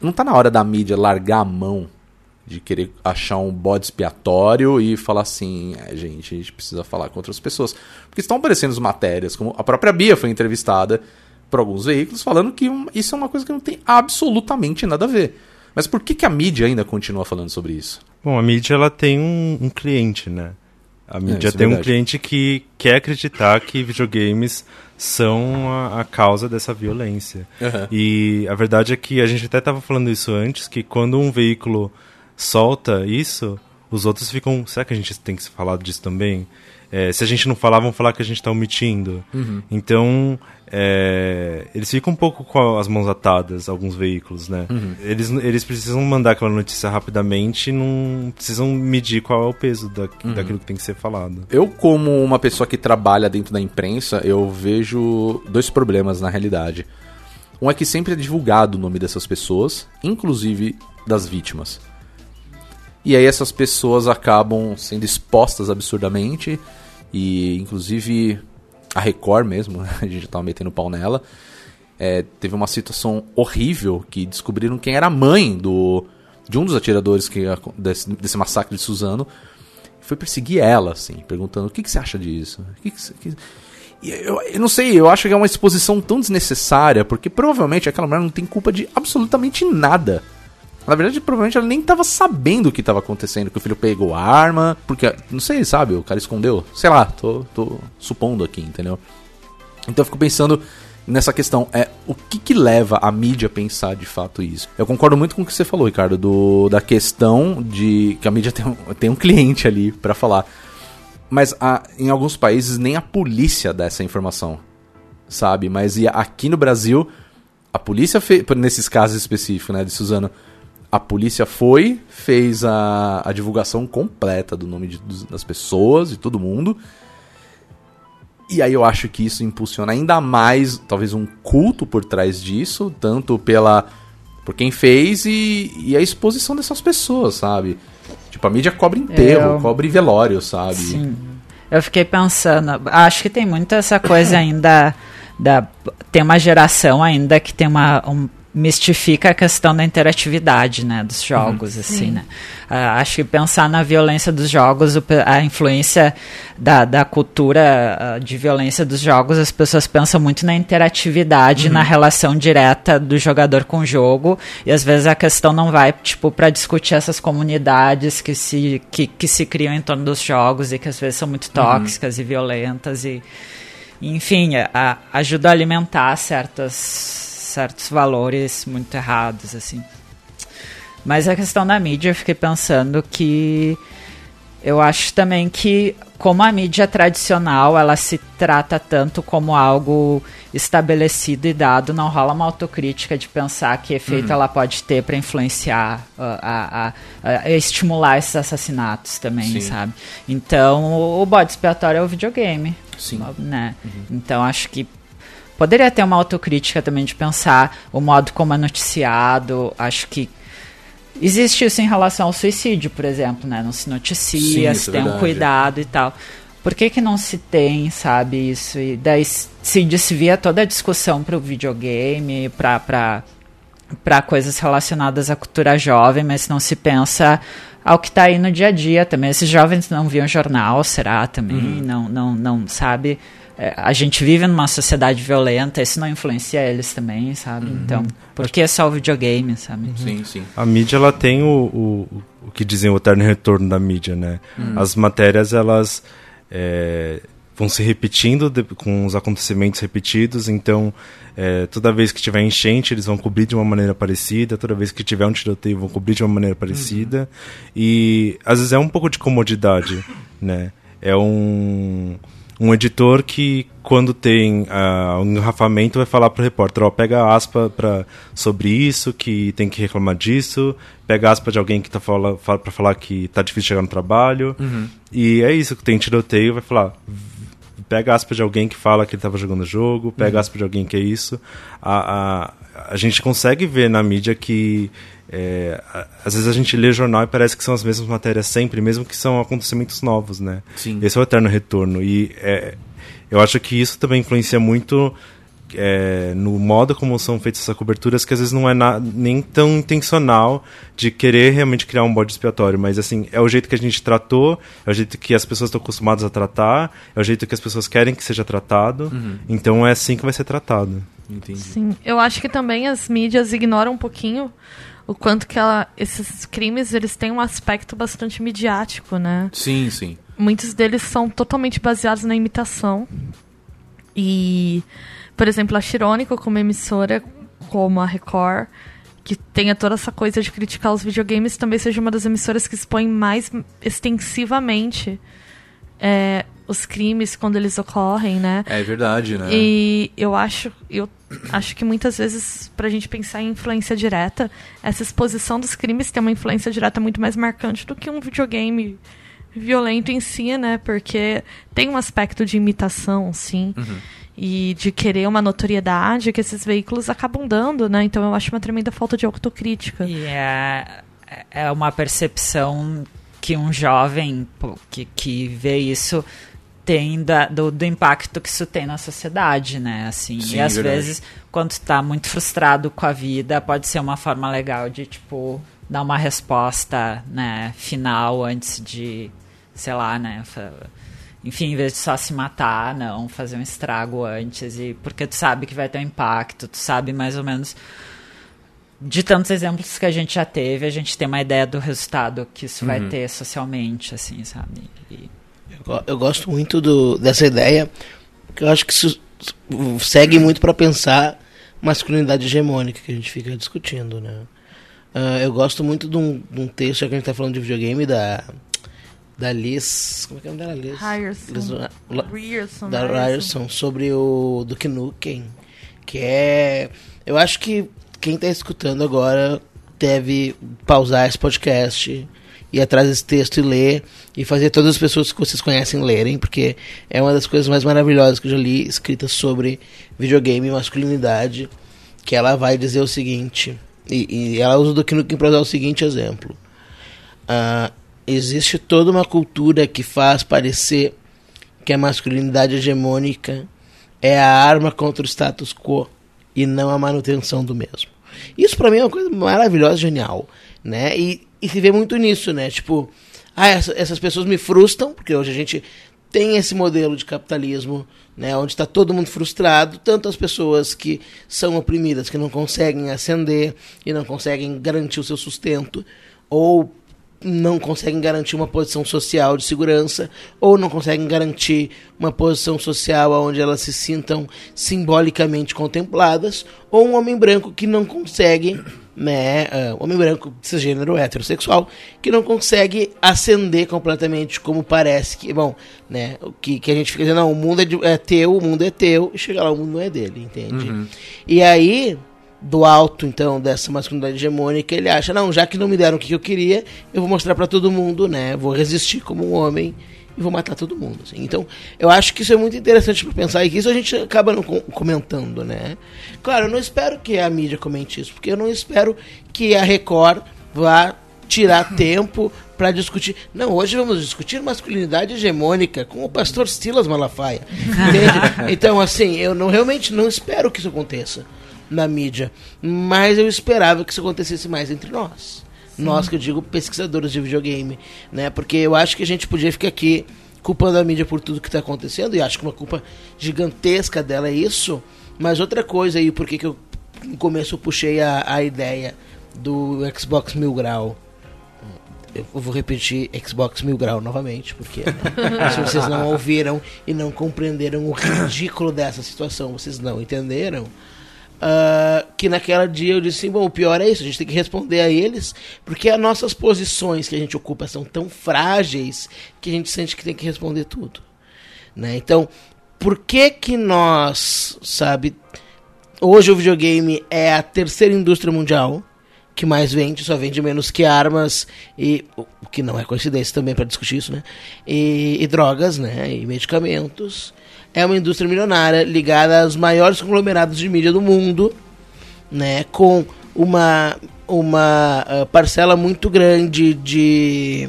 Não tá na hora da mídia largar a mão de querer achar um bode expiatório e falar assim, é, gente, a gente precisa falar com outras pessoas. Porque estão aparecendo as matérias, como a própria Bia foi entrevistada por alguns veículos falando que um- isso é uma coisa que não tem absolutamente nada a ver. Mas por que, que a mídia ainda continua falando sobre isso? Bom, a mídia ela tem um, um cliente, né? A mídia isso é tem um verdade. cliente que quer acreditar que videogames são a, a causa dessa violência. Aham. E a verdade é que a gente até estava falando isso antes, que quando um veículo solta isso, os outros ficam. Será que a gente tem que falar disso também? É, se a gente não falar, vão falar que a gente está omitindo. Então, é, eles ficam um pouco com as mãos atadas, alguns veículos, né? Eles, eles precisam mandar aquela notícia rapidamente e não precisam medir qual é o peso da, daquilo que tem que ser falado. Eu, como uma pessoa que trabalha dentro da imprensa, eu vejo dois problemas na realidade. Um é que sempre é divulgado o nome dessas pessoas, inclusive das vítimas. E aí essas pessoas acabam sendo expostas absurdamente, e inclusive a Record mesmo, a gente tava metendo pau nela, é, teve uma situação horrível que descobriram quem era a mãe do de um dos atiradores que, desse, desse massacre de Suzano foi perseguir ela, assim, perguntando o que, que você acha disso? O que que que-" eu, eu não sei, eu acho que é uma exposição tão desnecessária, porque provavelmente aquela mulher não tem culpa de absolutamente nada. Na verdade, provavelmente ela nem estava sabendo o que estava acontecendo, que o filho pegou a arma, porque, não sei, sabe, o cara escondeu. Sei lá, tô, tô supondo aqui, entendeu? Então eu fico pensando nessa questão, é o que que leva a mídia a pensar de fato isso? Eu concordo muito com o que você falou, Ricardo, do, da questão de que a mídia tem um, tem um cliente ali pra falar. Mas a- em alguns países nem a polícia dá essa informação, sabe? Mas e aqui no Brasil, a polícia fez, nesses casos específicos, né, de Suzano, a polícia foi, fez a, a divulgação completa do nome de- das pessoas e todo mundo. E aí eu acho que isso impulsiona ainda mais, talvez, um culto por trás disso, tanto pela por quem fez e, e a exposição dessas pessoas, sabe? Tipo, a mídia cobre enterro, Eu- cobre velório, sabe? Sim. Eu fiquei pensando, acho que tem muito essa coisa ainda da tem uma geração ainda que tem uma um- mistifica a questão da interatividade, né, dos jogos assim, né? Ah, acho que pensar na violência dos jogos, a influência da, da cultura ah, de violência dos jogos, as pessoas pensam muito na interatividade, na relação direta do jogador com o jogo, e às vezes a questão não vai tipo para discutir essas comunidades que se que, que se criam em torno dos jogos e que às vezes são muito tóxicas e violentas e enfim, a- ajuda a alimentar certas, certos valores muito errados, assim. Mas a questão da mídia, eu fiquei pensando que eu acho também que como a mídia tradicional, ela se trata tanto como algo estabelecido e dado, não rola uma autocrítica de pensar que efeito ela pode ter para influenciar, a, a- a estimular esses assassinatos também, Sim. sabe? Então, o, bode expiatório é o videogame Sim. né? Então acho que poderia ter uma autocrítica também de pensar o modo como é noticiado. Acho que existe isso em relação ao suicídio, por exemplo, né? Não se noticia, Sim, se isso é tem um verdade. cuidado e tal. Por que, que não se tem, sabe, isso? E daí se desvia toda a discussão para o videogame, para pra coisas relacionadas à cultura jovem, mas não se pensa ao que está aí no dia a dia também. Esses jovens não viam jornal, será também? Uhum. Não, não, não, sabe? É, a gente vive numa sociedade violenta, isso não influencia eles também, sabe? Uhum. Então, por que só o videogame, sabe? Sim, sim. A mídia, ela tem o, o, o que dizem o eterno retorno da mídia, né? Hum. As matérias, elas é, vão se repetindo de- com os acontecimentos repetidos, então é, toda vez que tiver enchente, eles vão cobrir de uma maneira parecida, toda vez que tiver um tiroteio, vão cobrir de uma maneira parecida, e às vezes é um pouco de comodidade, né? É um... Um editor que, quando tem ah, um engarrafamento, vai falar pro repórter, ó, pega a aspa pra, sobre isso, que tem que reclamar disso, pega a aspa de alguém que tá fala, fala, pra falar que tá difícil chegar no trabalho. E é isso, que tem tiroteio, vai falar. Pega aspa de alguém que fala que ele tava jogando o jogo, pega a aspa de alguém que é isso. A, a, a gente consegue ver na mídia que é, às vezes a gente lê jornal e parece que são as mesmas matérias sempre, mesmo que são acontecimentos novos, né? Sim. Esse é o eterno retorno. E é, eu acho que isso também influencia muito é, no modo como são feitas essas coberturas, que às vezes não é na- nem tão intencional de querer realmente criar um bode expiatório, mas assim, é o jeito que a gente tratou, é o jeito que as pessoas estão acostumadas a tratar, é o jeito que as pessoas querem que seja tratado, então é assim que vai ser tratado. Entendi. Sim, eu acho que também as mídias ignoram um pouquinho o quanto que ela, esses crimes eles têm um aspecto bastante midiático, né? Sim, sim. Muitos deles são totalmente baseados na imitação. E, por exemplo, a Chirônica, como emissora, como a Record, que tenha toda essa coisa de criticar os videogames, também seja uma das emissoras que expõe mais extensivamente é, os crimes quando eles ocorrem, né? É verdade, né? E eu acho, eu acho que muitas vezes, pra gente pensar em influência direta, essa exposição dos crimes tem uma influência direta muito mais marcante do que um videogame violento em si, né? Porque tem um aspecto de imitação, sim. E de querer uma notoriedade que esses veículos acabam dando, né? Então eu acho uma tremenda falta de autocrítica. E é, é uma percepção que um jovem que, que vê isso tem da- do, do impacto que isso tem na sociedade, né? Assim, Sim, e às verdade. vezes, quando tu tá muito frustrado com a vida, pode ser uma forma legal de, tipo, dar uma resposta, né, final antes de, sei lá, né, enfim, em vez de só se matar, não, fazer um estrago antes, e porque tu sabe que vai ter um impacto, tu sabe mais ou menos de tantos exemplos que a gente já teve, a gente tem uma ideia do resultado que isso vai ter socialmente, assim, sabe? E- Eu Eu gosto muito do, dessa ideia, que eu acho que isso segue muito para pensar masculinidade hegemônica que a gente fica discutindo, né? Ah, eu gosto muito de um, de um texto, já que a gente tá falando de videogame, da, da Liz... Como é que é o nome dela? Liz? Ryerson. Liz La- Ryerson, da Ryerson. Sobre o Duke Nukem, que é... Eu acho que quem tá escutando agora deve pausar esse podcast, ir atrás desse texto e ler, e fazer todas as pessoas que vocês conhecem lerem, porque é uma das coisas mais maravilhosas que eu já li, escrita sobre videogame e masculinidade, que ela vai dizer o seguinte, E, e ela usa o Duke Nukem para usar o seguinte exemplo. Ah, existe toda uma cultura que faz parecer que a masculinidade hegemônica é a arma contra o status quo e não a manutenção do mesmo. Isso para mim é uma coisa maravilhosa, genial, né? E, e se vê muito nisso, né? Tipo, ah, essa- essas pessoas me frustram, porque hoje a gente tem esse modelo de capitalismo, né, onde está todo mundo frustrado, tanto as pessoas que são oprimidas, que não conseguem ascender e não conseguem garantir o seu sustento, ou não conseguem garantir uma posição social de segurança, ou não conseguem garantir uma posição social onde elas se sintam simbolicamente contempladas, ou um homem branco que não consegue, né, ah, homem branco cisgênero heterossexual, que não consegue ascender completamente como parece que, bom, né, o que, que a gente fica dizendo, não, o mundo é, de- é teu, o mundo é teu, e chega lá, o mundo não é dele, entende? E aí, do alto, então, dessa masculinidade hegemônica, ele acha, não, já que não me deram o que eu queria, eu vou mostrar pra todo mundo, né? Vou resistir como um homem e vou matar todo mundo. assim. Então, eu acho que isso é muito interessante pra pensar e que isso a gente acaba não com- comentando, né? Claro, eu não espero que a mídia comente isso, porque eu não espero que a Record vá tirar tempo pra discutir. Não, hoje vamos discutir masculinidade hegemônica com o pastor Silas Malafaia. Entende? Então, assim, eu não, realmente não espero que isso aconteça na mídia, mas eu esperava que isso acontecesse mais entre nós. Nós, que eu digo, pesquisadores de videogame, né? Porque eu acho que a gente podia ficar aqui culpando a mídia por tudo que está acontecendo, e acho que uma culpa gigantesca dela é isso. Mas outra coisa aí, por que que eu no começo eu puxei a, a ideia do Xbox Mil Grau. Eu vou repetir Xbox Mil Grau novamente, porque né, se vocês não ouviram e não compreenderam o ridículo dessa situação, vocês não entenderam. Ah, que naquela dia eu disse bom, o pior é isso, a gente tem que responder a eles, porque as nossas posições que a gente ocupa são tão frágeis que a gente sente que tem que responder tudo. Né? Então, por que que nós, sabe, hoje o videogame é a terceira indústria mundial que mais vende, só vende menos que armas e o que não é coincidência também para discutir isso, né? E, e drogas, né? E medicamentos. É uma indústria milionária ligada aos maiores conglomerados de mídia do mundo, né? Com uma uma ah, parcela muito grande de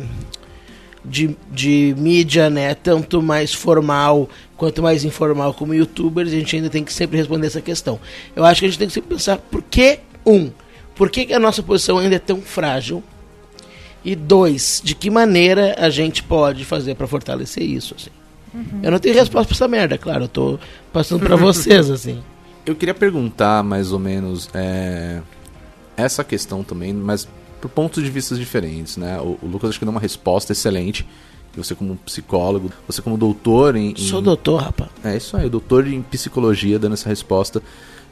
de, de mídia, né? Tanto mais formal quanto mais informal como youtubers, a gente ainda tem que sempre responder essa questão. Eu acho que a gente tem que sempre pensar por que, um, por que, que a nossa posição ainda é tão frágil? E dois, de que maneira a gente pode fazer para fortalecer isso, assim. Eu não tenho resposta pra essa merda, claro, eu tô passando pra vocês, assim. Eu queria perguntar mais ou menos é, essa questão também, mas por pontos de vista diferentes, né? O, o Lucas acho que deu uma resposta excelente. Você como psicólogo, você como doutor em, em- Sou doutor, rapaz. É isso aí, doutor em psicologia dando essa resposta.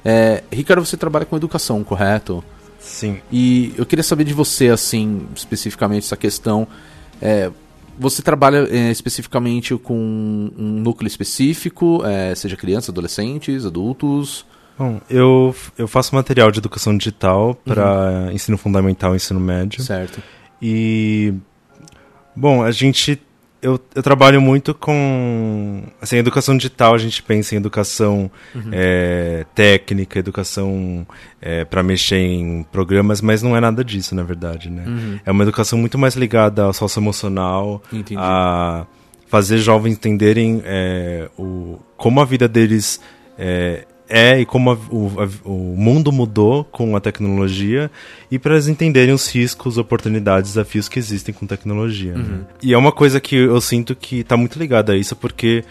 É, Ricardo, você trabalha com educação, correto? Sim. E eu queria saber de você, assim, especificamente essa questão. É, você trabalha é, especificamente com um núcleo específico, é, seja crianças, adolescentes, adultos? Bom, eu, eu faço material de educação digital para ensino fundamental e ensino médio. Certo. E bom, a gente eu, eu trabalho muito com assim, educação digital, a gente pensa em educação é, técnica, educação para mexer em programas, mas não é nada disso, na verdade, né? É uma educação muito mais ligada ao socioemocional, Entendi. a fazer jovens entenderem é, o, como a vida deles é, é e como a- o, a- o mundo mudou com a tecnologia e para eles entenderem os riscos, oportunidades, desafios que existem com tecnologia. né? E é uma coisa que eu sinto que está muito ligada a isso, porque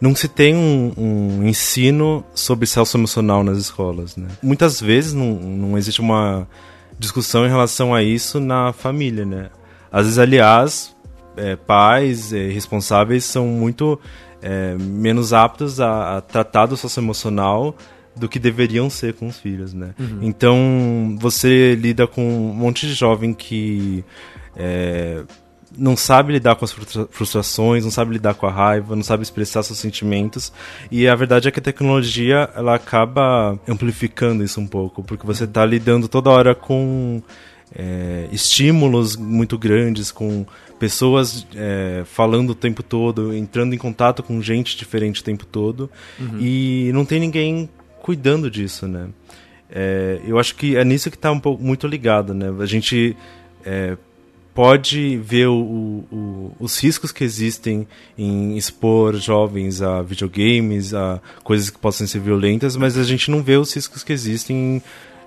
não se tem um, um ensino sobre self emocional nas escolas. Né? Muitas vezes não, não existe uma discussão em relação a isso na família. Né? Às vezes, aliás, é, pais é, responsáveis são muito é, menos aptos a, a tratar do socioemocional do que deveriam ser com os filhos, né? Então, você lida com um monte de jovem que é, não sabe lidar com as frustra- frustrações, não sabe lidar com a raiva, não sabe expressar seus sentimentos. E a verdade é que a tecnologia ela acaba amplificando isso um pouco, porque você está lidando toda hora com é, estímulos muito grandes, com pessoas é, falando o tempo todo, entrando em contato com gente diferente o tempo todo, e não tem ninguém cuidando disso, né? é, eu acho que é nisso que está um pouco muito ligado, né? A gente é, pode ver o, o, os riscos que existem em expor jovens a videogames, a coisas que possam ser violentas, mas a gente não vê os riscos que existem em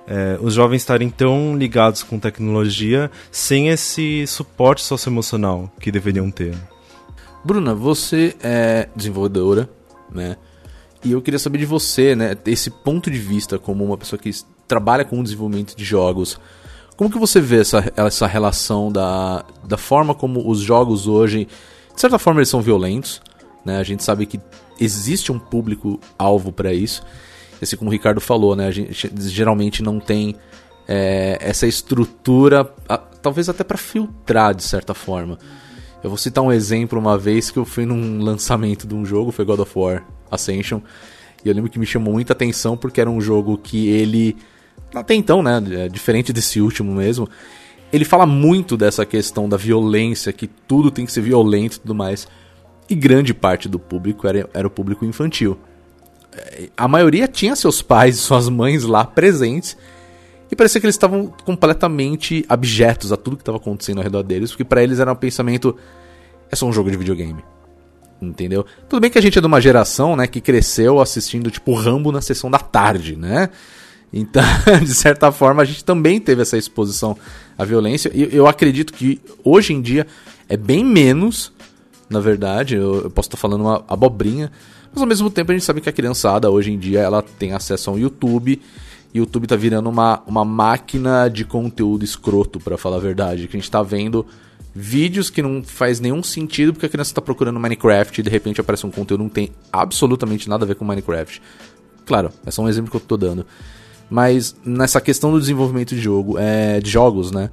é, os jovens estarem tão ligados com tecnologia sem esse suporte socioemocional que deveriam ter. Bruna, você é desenvolvedora, né? E eu queria saber de você, né? Esse ponto de vista como uma pessoa que trabalha com o desenvolvimento de jogos. Como que você vê essa, essa relação da, da forma como os jogos hoje, de certa forma, eles são violentos, né? A gente sabe que existe um público alvo para isso. Assim como o Ricardo falou, né? A gente geralmente não tem é, essa estrutura, a, talvez até para filtrar de certa forma. Eu vou citar um exemplo uma vez que eu fui num lançamento de um jogo, foi God of War Ascension. E eu lembro que me chamou muita atenção porque era um jogo que ele. Até então, né? É diferente desse último mesmo. Ele fala muito dessa questão da violência, que tudo tem que ser violento e tudo mais. E grande parte do público era, era o público infantil. A maioria tinha seus pais e suas mães lá presentes. E parecia que eles estavam completamente abjetos a tudo que estava acontecendo ao redor deles, porque para eles era um pensamento: é só um jogo de videogame. Entendeu? Tudo bem que a gente é de uma geração, né, que cresceu assistindo, tipo, Rambo na sessão da tarde, né? Então, de certa forma, a gente também teve essa exposição à violência. E eu acredito que hoje em dia é bem menos, na verdade. Eu, eu posso estar falando uma abobrinha, mas ao mesmo tempo a gente sabe que a criançada hoje em dia ela tem acesso ao YouTube YouTube tá virando uma, uma máquina de conteúdo escroto, para falar a verdade. Que a gente tá vendo vídeos que não faz nenhum sentido porque a criança tá procurando Minecraft e de repente aparece um conteúdo que não tem absolutamente nada a ver com Minecraft. Claro, é só um exemplo que eu tô dando. Mas nessa questão do desenvolvimento de jogo, é, de jogos, né?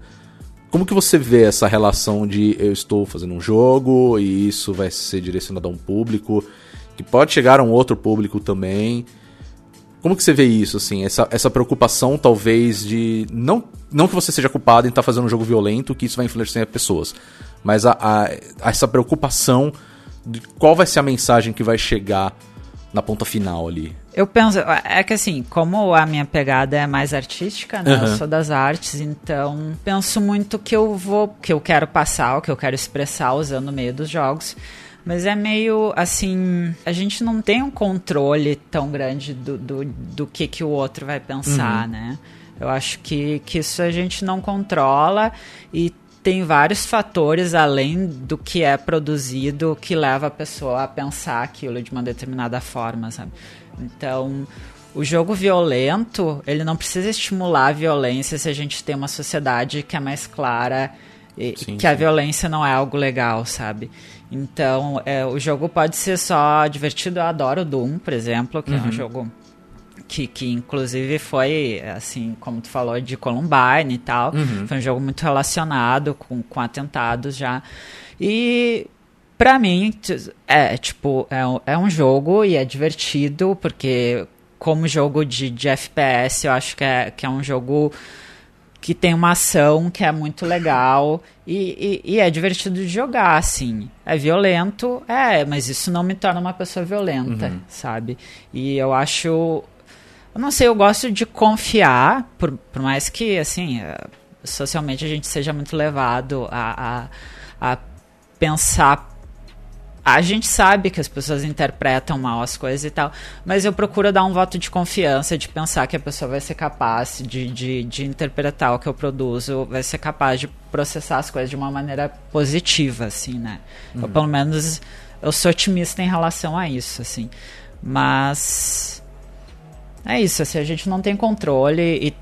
Como que você vê essa relação de eu estou fazendo um jogo e isso vai ser direcionado a um público, que pode chegar a um outro público também, como que você vê isso, assim? Essa, essa preocupação, talvez, de. Não, não que você seja culpado em estar tá fazendo um jogo violento, que isso vai influenciar pessoas. Mas a, a, essa preocupação de qual vai ser a mensagem que vai chegar na ponta final ali. Eu penso, é que assim, como a minha pegada é mais artística, né? Uhum. Eu sou das artes, então penso muito que eu vou, que eu quero passar, o que eu quero expressar usando o meio dos jogos. Mas é meio assim. A gente não tem um controle tão grande do, do, do que, que o outro vai pensar, uhum. né? Eu acho que, que isso a gente não controla e tem vários fatores além do que é produzido que leva a pessoa a pensar aquilo de uma determinada forma, sabe? Então, o jogo violento, ele não precisa estimular a violência se a gente tem uma sociedade que é mais clara e sim, que sim. a violência não é algo legal, sabe? Então, é, o jogo pode ser só divertido. Eu adoro Doom, por exemplo, que uhum. é um uhum. jogo que, que inclusive foi, assim, como tu falou, de Columbine e tal. Uhum. Foi um jogo muito relacionado com, com atentados já. E para mim, é tipo, é, é um jogo e é divertido, porque como jogo de, de FPS, eu acho que é, que é um jogo que tem uma ação que é muito legal e, e, e, é divertido de jogar, assim. É violento, é, mas isso não me torna uma pessoa violenta, uhum. sabe? E eu acho. Eu não sei, eu gosto de confiar, por, por mais que, assim, eh, socialmente a gente seja muito levado a, a, a pensar a gente sabe que as pessoas interpretam mal as coisas e tal, mas eu procuro dar um voto de confiança, de pensar que a pessoa vai ser capaz de, de, de interpretar o que eu produzo, vai ser capaz de processar as coisas de uma maneira positiva, assim, né? Uhum. Eu, pelo menos, eu sou otimista em relação a isso, assim. Mas é isso, assim, a gente não tem controle e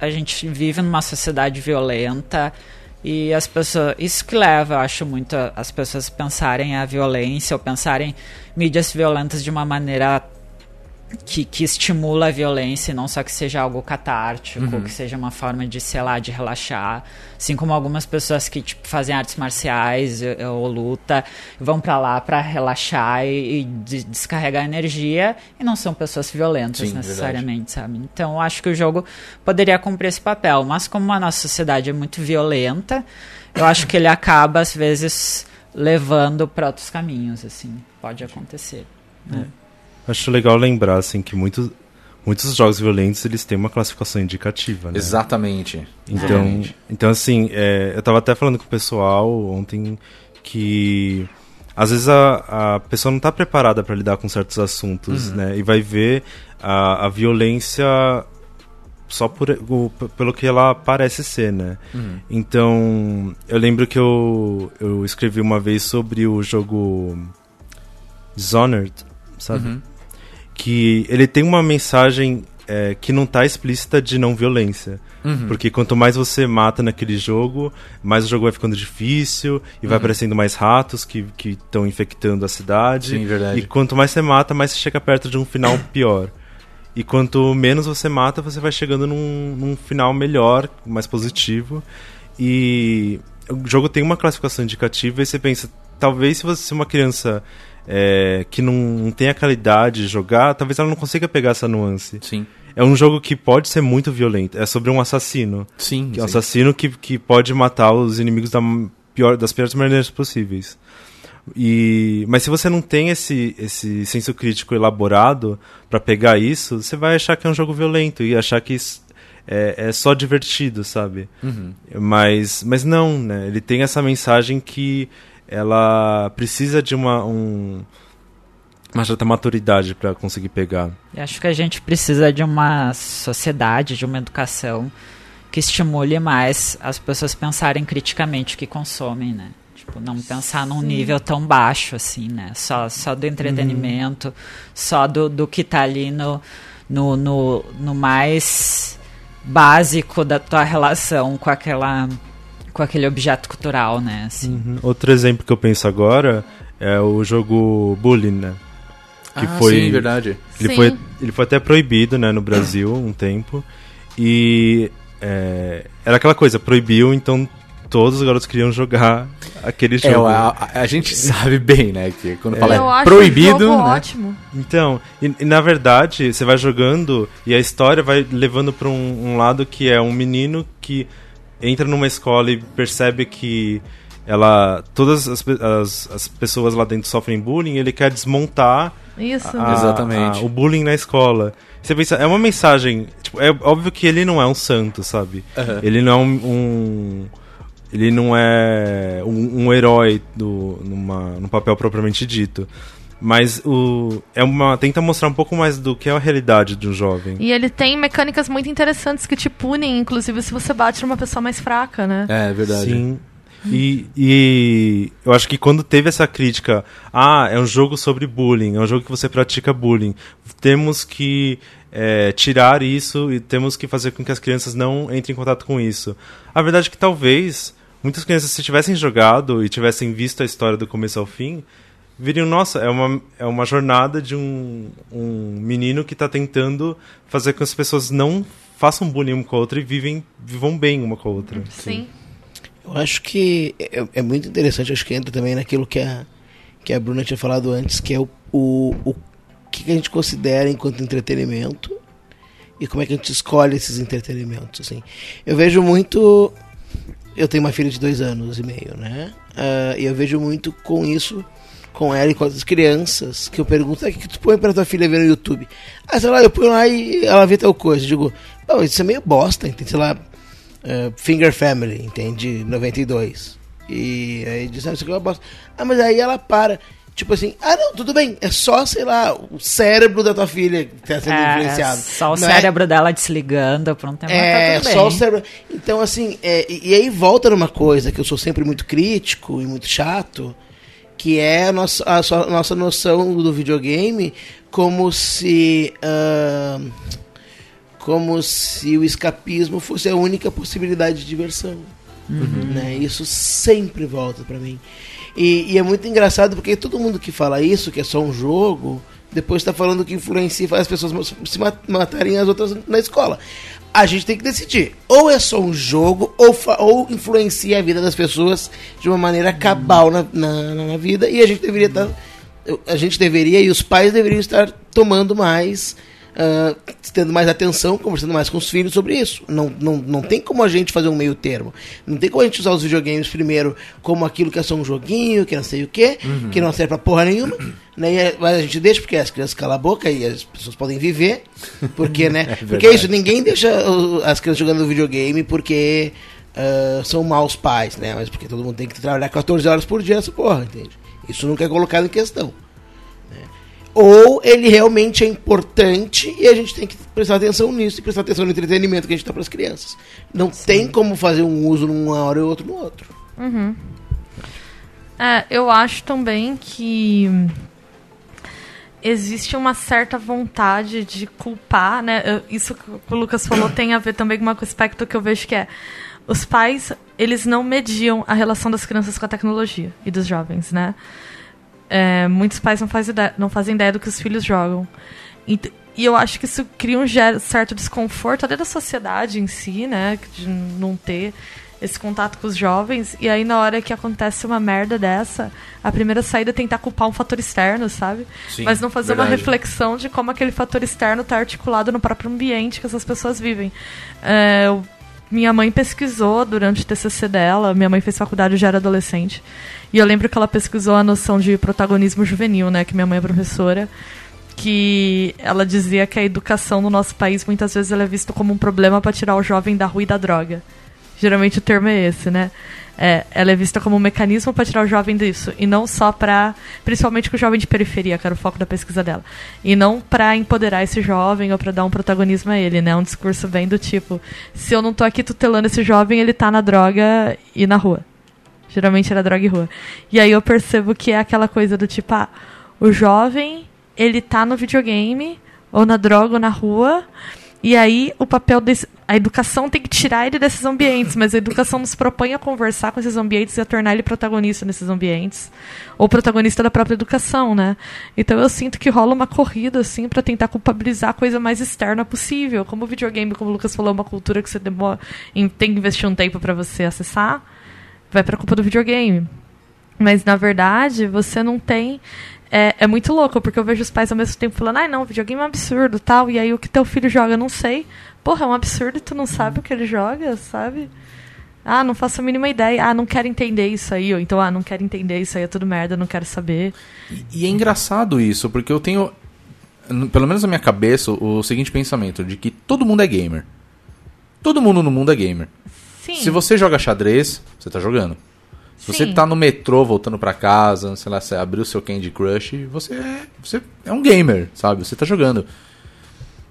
a gente vive numa sociedade violenta e as pessoas. Isso que leva, eu acho, muito as pessoas pensarem a violência ou pensarem mídias violentas de uma maneira que, que estimula a violência, não só que seja algo catártico, uhum. que seja uma forma de, sei lá, de relaxar. Assim como algumas pessoas que tipo, fazem artes marciais ou luta, vão para lá para relaxar e, e de, descarregar energia, e não são pessoas violentas Sim, necessariamente, verdade. sabe? Então eu acho que o jogo poderia cumprir esse papel, mas como a nossa sociedade é muito violenta, eu acho que ele acaba, às vezes, levando para outros caminhos, assim. Pode acontecer. Né? É. Acho legal lembrar assim que muitos muitos jogos violentos eles têm uma classificação indicativa, né? Exatamente. Então, Exatamente. então assim, é, eu tava até falando com o pessoal ontem que às vezes a, a pessoa não está preparada para lidar com certos assuntos, né? E vai ver a, a violência só por, o- pelo que ela parece ser, né? Então, eu lembro que eu, eu escrevi uma vez sobre o jogo Dishonored, sabe? Uhum. Que ele tem uma mensagem é, que não tá explícita de não violência. Uhum. Porque quanto mais você mata naquele jogo, mais o jogo vai ficando difícil e vai aparecendo mais ratos que estão infectando a cidade. Sim, verdade. E quanto mais você mata, mais você chega perto de um final pior. E quanto menos você mata, você vai chegando num, num final melhor, mais positivo. E o jogo tem uma classificação indicativa e você pensa, talvez se você se uma criança é, que não, tem aquela idade de jogar, talvez ela não consiga pegar essa nuance. Sim. É um jogo que pode ser muito violento. É sobre um assassino. Sim. Que é um sim. assassino que, que pode matar os inimigos da pior, das piores maneiras possíveis. E, mas se você não tem esse, esse senso crítico elaborado pra pegar isso, você vai achar que é um jogo violento e achar que é, é só divertido, sabe? Uhum. Mas, mas não, né? Ele tem essa mensagem que ela precisa de uma, um, uma certa maturidade pra conseguir pegar. E acho que a gente precisa de uma sociedade, de uma educação que estimule mais as pessoas pensarem criticamente o que consomem, né? Tipo, não pensar num nível tão baixo assim, né? Só, só do entretenimento, só do, do que tá ali no, no, no, no mais básico da tua relação com aquela com aquele objeto cultural, né? Assim. Uhum. Outro exemplo que eu penso agora é o jogo Bullying, né? Que ah, foi- sim, verdade. Ele Sim. foi, ele foi até proibido, né, no Brasil um tempo. E é, era aquela coisa, proibiu, então todos os garotos queriam jogar aquele É, jogo. a, a- a gente sabe bem, né? Que quando É. fala Eu é acho proibido. né? ótimo. Então, e, e na verdade, você vai jogando e a história vai levando pra um, um lado que é um menino que entra numa escola e percebe que ela todas as, as, as pessoas lá dentro sofrem bullying, ele quer desmontar Isso. a- Exatamente. a- o bullying na escola. Você pensa, é uma mensagem. Tipo, é óbvio que ele não é um santo, sabe? Aham. Ele não é um. um- ele não é um, um herói do, numa, num papel propriamente dito. Mas o, é uma, tenta mostrar um pouco mais do que é a realidade de um jovem. E ele tem mecânicas muito interessantes que te punem, inclusive se você bate numa pessoa mais fraca, né? É, verdade. Sim. E, e eu acho que quando teve essa crítica, ah, é um jogo sobre bullying, é um jogo que você pratica bullying, temos que é, tirar isso e temos que fazer com que as crianças não entrem em contato com isso. A verdade é que talvez muitas crianças, se tivessem jogado e tivessem visto a história do começo ao fim, viriam, nossa, é uma, é uma jornada de um, um menino que está tentando fazer com que as pessoas não façam bullying uma com a outra e vivem, vivam bem uma com a outra. Sim. Eu acho que é, é muito interessante, acho que entra também naquilo que a, que a Bruna tinha falado antes, que é o, o, o que a gente considera enquanto entretenimento e como é que a gente escolhe esses entretenimentos. Assim. Eu vejo muito. Eu tenho uma filha de dois anos e meio, né? Ah, e eu vejo muito com isso, com ela e com as crianças, que eu pergunto: "Ah, o que tu põe pra tua filha ver no YouTube? Ah, sei lá, eu ponho lá e ela vê tal coisa. Eu digo: Não, isso é meio bosta, entende? Sei lá, eh, Finger Family, entende? 92. E aí diz, ah, isso aqui é uma bosta. Ah, mas aí ela para. Tipo assim, ah não, tudo bem, é só, sei lá, o cérebro da tua filha que tá sendo É, influenciado. só o Não é- cérebro dela desligando por um tempo. é, mas tá só o cérebro. Então, assim, é, e, e aí volta numa coisa que eu sou sempre muito crítico e muito chato, que é a nossa, a sua- nossa noção do videogame como se. ahn, como se o escapismo fosse a única possibilidade de diversão. Né? Isso sempre volta pra mim. E, e é muito engraçado porque todo mundo que fala isso, que é só um jogo, depois tá falando que influencia e faz as pessoas se ma- matarem as outras na escola. A gente tem que decidir. Ou é só um jogo, ou, ou influencia a vida das pessoas de uma maneira cabal na, na, na- vida. E a gente deveria estar. A gente deveria e os pais deveriam estar tomando mais ah, tendo mais atenção, conversando mais com os filhos sobre isso. Não, não, não tem como a gente fazer um meio termo. Não tem como a gente usar os videogames primeiro como aquilo que é só um joguinho, que não sei o quê, que não serve pra porra nenhuma. Né? É- Mas a gente deixa porque as crianças calam a boca e as pessoas podem viver. Porque, né? porque é isso, ninguém deixa uh, as crianças jogando videogame porque ah, são maus pais, né? Mas porque todo mundo tem que trabalhar 14 horas por dia essa porra, entende? Isso nunca é colocado em questão ou ele realmente é importante e a gente tem que prestar atenção nisso e prestar atenção no entretenimento que a gente dá para as crianças. Não tem como fazer um uso numa hora e outro no outro. É, eu acho também que existe uma certa vontade de culpar, né? Isso que o Lucas falou tem a ver também com um aspecto que eu vejo que é os pais, eles não mediam a relação das crianças com a tecnologia e dos jovens, né? É, muitos pais não fazem, ideia, não fazem ideia do que os filhos jogam. Ent- E eu acho que isso cria um certo desconforto até da sociedade em si, né? De não ter esse contato com os jovens. E aí, na hora que acontece uma merda dessa, a primeira saída é tentar culpar um fator externo, sabe? Sim, Mas não fazer uma verdade. reflexão de como aquele fator externo está articulado no próprio ambiente que essas pessoas vivem. É, eu- minha mãe pesquisou durante o TCC dela, minha mãe fez faculdade já era adolescente, e eu lembro que ela pesquisou a noção de protagonismo juvenil, né, que minha mãe é professora, que ela dizia que a educação no nosso país muitas vezes ela é vista como um problema para tirar o jovem da rua e da droga. Geralmente o termo é esse, né? É, ela é vista como um mecanismo para tirar o jovem disso e não só para, principalmente com o jovem de periferia, que era o foco da pesquisa dela, e não para empoderar esse jovem ou para dar um protagonismo a ele, né? Um discurso bem do tipo, se eu não tô aqui tutelando esse jovem, ele tá na droga e na rua. Geralmente era droga e rua. E aí eu percebo que é aquela coisa do tipo, ah, o jovem, ele tá no videogame, ou na droga, ou na rua, e aí o papel desse. A educação tem que tirar ele desses ambientes, mas a educação nos propõe a conversar com esses ambientes e a tornar ele protagonista nesses ambientes. Ou protagonista da própria educação, né? Então eu sinto que rola uma corrida, assim, para tentar culpabilizar a coisa mais externa possível. Como o videogame, como o Lucas falou, é uma cultura que você demora. em- tem que investir um tempo para você acessar vai pra culpa do videogame. Mas na verdade, você não tem. É, é muito louco, porque eu vejo os pais ao mesmo tempo falando, ai não, videogame é um absurdo tal. E aí o que teu filho joga, eu não sei. Porra, é um absurdo e tu não sabe o que ele joga, sabe? Ah, não faço a mínima ideia. Ah, não quero entender isso aí. Ou então, ah, não quero entender isso aí, é tudo merda, não quero saber. E é engraçado isso, porque eu tenho, pelo menos na minha cabeça, o seguinte pensamento: de que todo mundo é gamer. Todo mundo no mundo é gamer. Sim. Se você joga xadrez, você tá jogando. Se você Sim. tá no metrô voltando pra casa, sei lá, você abriu seu Candy Crush, você é, você é um gamer, sabe? Você tá jogando.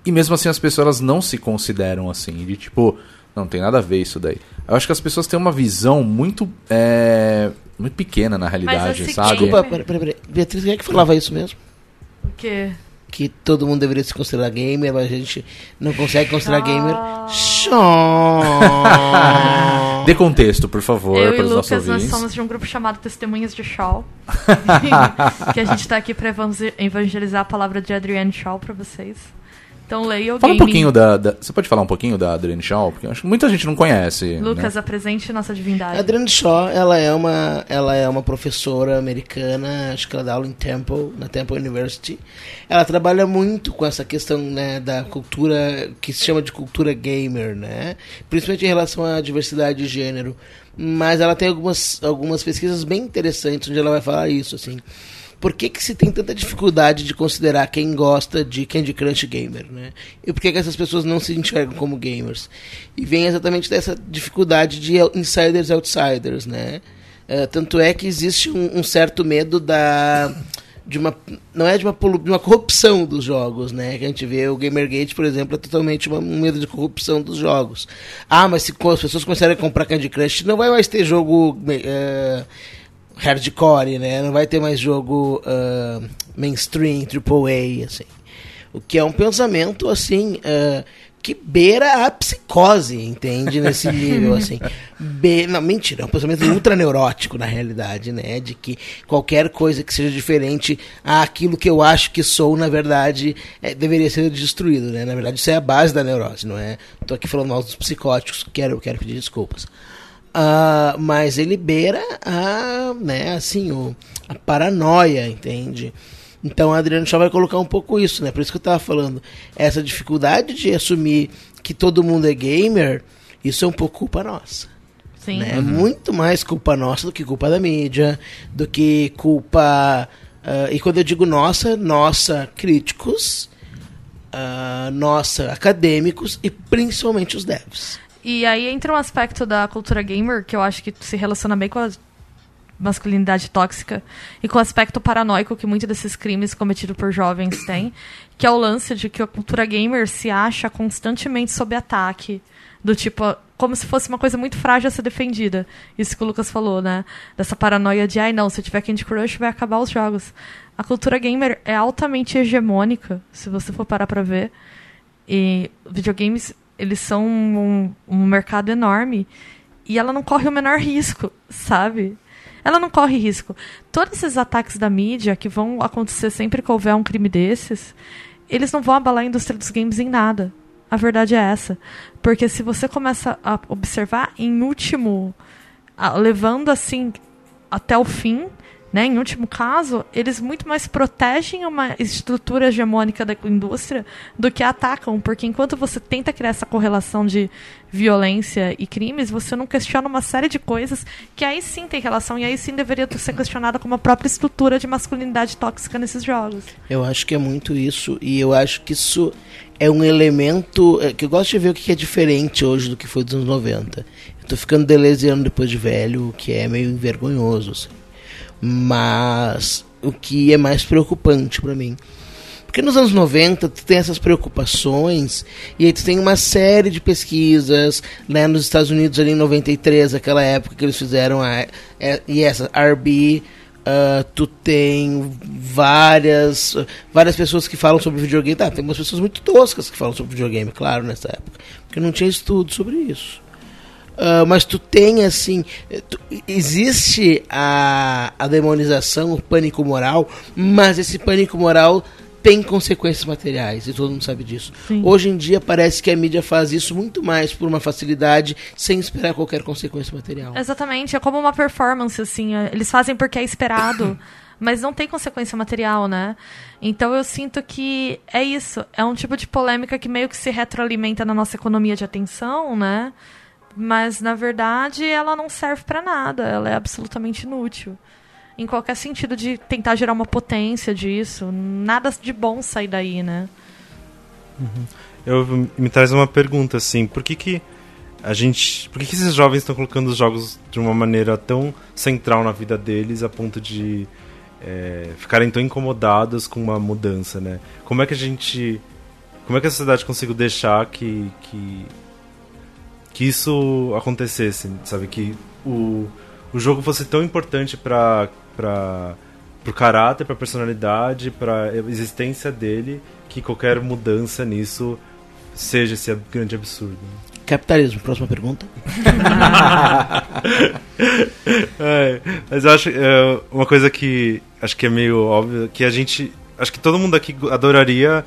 E mesmo assim as pessoas elas não se consideram assim, de tipo, não tem nada a ver isso daí. Eu acho que as pessoas têm uma visão muito é, muito pequena na realidade, assim, sabe? Desculpa, peraí, peraí, peraí. Beatriz, quem é que falava isso mesmo? O quê? Que todo mundo deveria se considerar gamer, mas a gente não consegue considerar gamer. Só. Dê contexto, por favor, eu e para os nossos Lucas, nós ouvintes. somos de um grupo chamado Testemunhas de Shaw. que a gente tá aqui pra evangel- evangelizar a palavra de Adrienne Shaw pra vocês. Então leia o Fala um gaming. pouquinho da, da- Você pode falar um pouquinho da Adrienne Shaw? Porque acho que muita gente não conhece. Lucas, né? apresente nossa divindade. A Adrienne Shaw, ela é uma, ela é uma professora americana, acho que ela dá aula em Temple, na Temple University. Ela trabalha muito com essa questão, né, da cultura que se chama de cultura gamer, né? Principalmente em relação à diversidade de gênero. Mas ela tem algumas, algumas pesquisas bem interessantes onde ela vai falar isso, assim. Por que, que se tem tanta dificuldade de considerar quem gosta de Candy Crush gamer, né? E por que, que essas pessoas não se enxergam como gamers? E vem exatamente dessa dificuldade de insiders e outsiders, né? Eh, tanto é que existe um, um certo medo da de uma não é de uma, de uma corrupção dos jogos, né? Que a gente vê o Gamergate, por exemplo, é totalmente uma- um medo de corrupção dos jogos. Ah, mas se as pessoas começarem a comprar Candy Crush, não vai mais ter jogo eh, hardcore, né? Não vai ter mais jogo ah, mainstream, AAA, assim. O que é um pensamento, assim, ah, que beira a psicose, entende? Nesse nível, assim. Be não, mentira, é um pensamento ultra neurótico, na realidade, né? De que qualquer coisa que seja diferente àquilo que eu acho que sou, na verdade, é, deveria ser destruído, né? Na verdade, isso é a base da neurose, não é? Tô aqui falando mal dos psicóticos, quero, quero pedir desculpas. Ah, mas ele beira a, né, assim, o, a paranoia, entende? Então a Adriana já vai colocar um pouco isso, né? Por isso que eu tava falando. Essa dificuldade de assumir que todo mundo é gamer, isso é um pouco culpa nossa. Sim. né? É muito mais culpa nossa do que culpa da mídia, do que culpa. ah, e quando eu digo nossa, nossa críticos, ah, nossa acadêmicos e principalmente os devs. E aí entra um aspecto da cultura gamer que eu acho que se relaciona bem com a masculinidade tóxica e com o aspecto paranoico que muitos desses crimes cometidos por jovens têm, que é o lance de que a cultura gamer se acha constantemente sob ataque, do tipo, como se fosse uma coisa muito frágil a ser defendida. Isso que o Lucas falou, né? Dessa paranoia de, ai não, se tiver Candy Crush vai acabar os jogos. A cultura gamer é altamente hegemônica, se você for parar pra ver. E videogames, eles são um, um mercado enorme e ela não corre o menor risco, sabe? Ela não corre risco. Todos esses ataques da mídia que vão acontecer sempre que houver um crime desses, eles não vão abalar a indústria dos games em nada. A verdade é essa. Porque se você começa a observar, em último, levando assim até o fim, né, em último caso, eles muito mais protegem uma estrutura hegemônica da indústria do que atacam, porque enquanto você tenta criar essa correlação de violência e crimes, você não questiona uma série de coisas que aí sim tem relação e aí sim deveria ser questionada como a própria estrutura de masculinidade tóxica nesses jogos. Eu acho que é muito isso, e eu acho que isso é um elemento é, que eu gosto de ver o que é diferente hoje do que foi dos anos 90. Eu tô ficando delesiano depois de velho, o que é meio vergonhoso, assim. Mas o que é mais preocupante pra mim. Porque nos anos 90 tu tem essas preocupações e aí tu tem uma série de pesquisas, né, nos Estados Unidos ali em 93, aquela época que eles fizeram a é, e essa RB, ah, tu tem várias várias pessoas que falam sobre videogame, tá, tem umas pessoas muito toscas que falam sobre videogame, claro, nessa época, porque não tinha estudo sobre isso. Ah, mas tu tem assim. tu- existe a, a demonização, o pânico moral, mas esse pânico moral tem consequências materiais e todo mundo sabe disso. Sim. Hoje em dia parece que a mídia faz isso muito mais por uma facilidade, sem esperar qualquer consequência material. Exatamente, é como uma performance, assim. é, Eles fazem porque é esperado, mas não tem consequência material, né? Então eu sinto que é isso. É um tipo de polêmica que meio que se retroalimenta na nossa economia de atenção, né? Mas na verdade ela não serve pra nada. Ela é absolutamente inútil. Em qualquer sentido de tentar gerar uma potência disso. Nada de bom sair daí, né? Eu me traz uma pergunta assim, por que que a gente, por que que esses jovens estão colocando os jogos de uma maneira tão central na vida deles a ponto de é, ficarem tão incomodados com uma mudança, né? Como é que a gente, como é que a sociedade conseguiu deixar que que que isso acontecesse, sabe que o o jogo fosse tão importante para para pro caráter, pra personalidade, pra existência dele, que qualquer mudança nisso seja esse grande absurdo. Capitalismo, próxima pergunta. É, mas eu acho é, uma coisa que acho que é meio óbvio que a gente acho que todo mundo aqui adoraria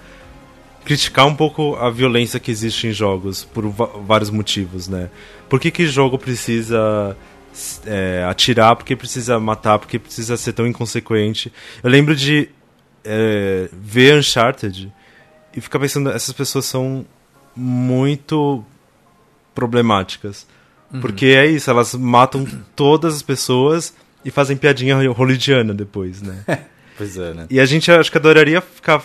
criticar um pouco a violência que existe em jogos por vários motivos, né? Por que que jogo precisa é, atirar? Por que precisa matar? Por que precisa ser tão inconsequente? Eu lembro de é, ver Uncharted e ficar pensando essas pessoas são muito problemáticas. Porque é isso, elas matam todas as pessoas e fazem piadinha holidiana depois, né? Pois é, né? E a gente acho que adoraria ficar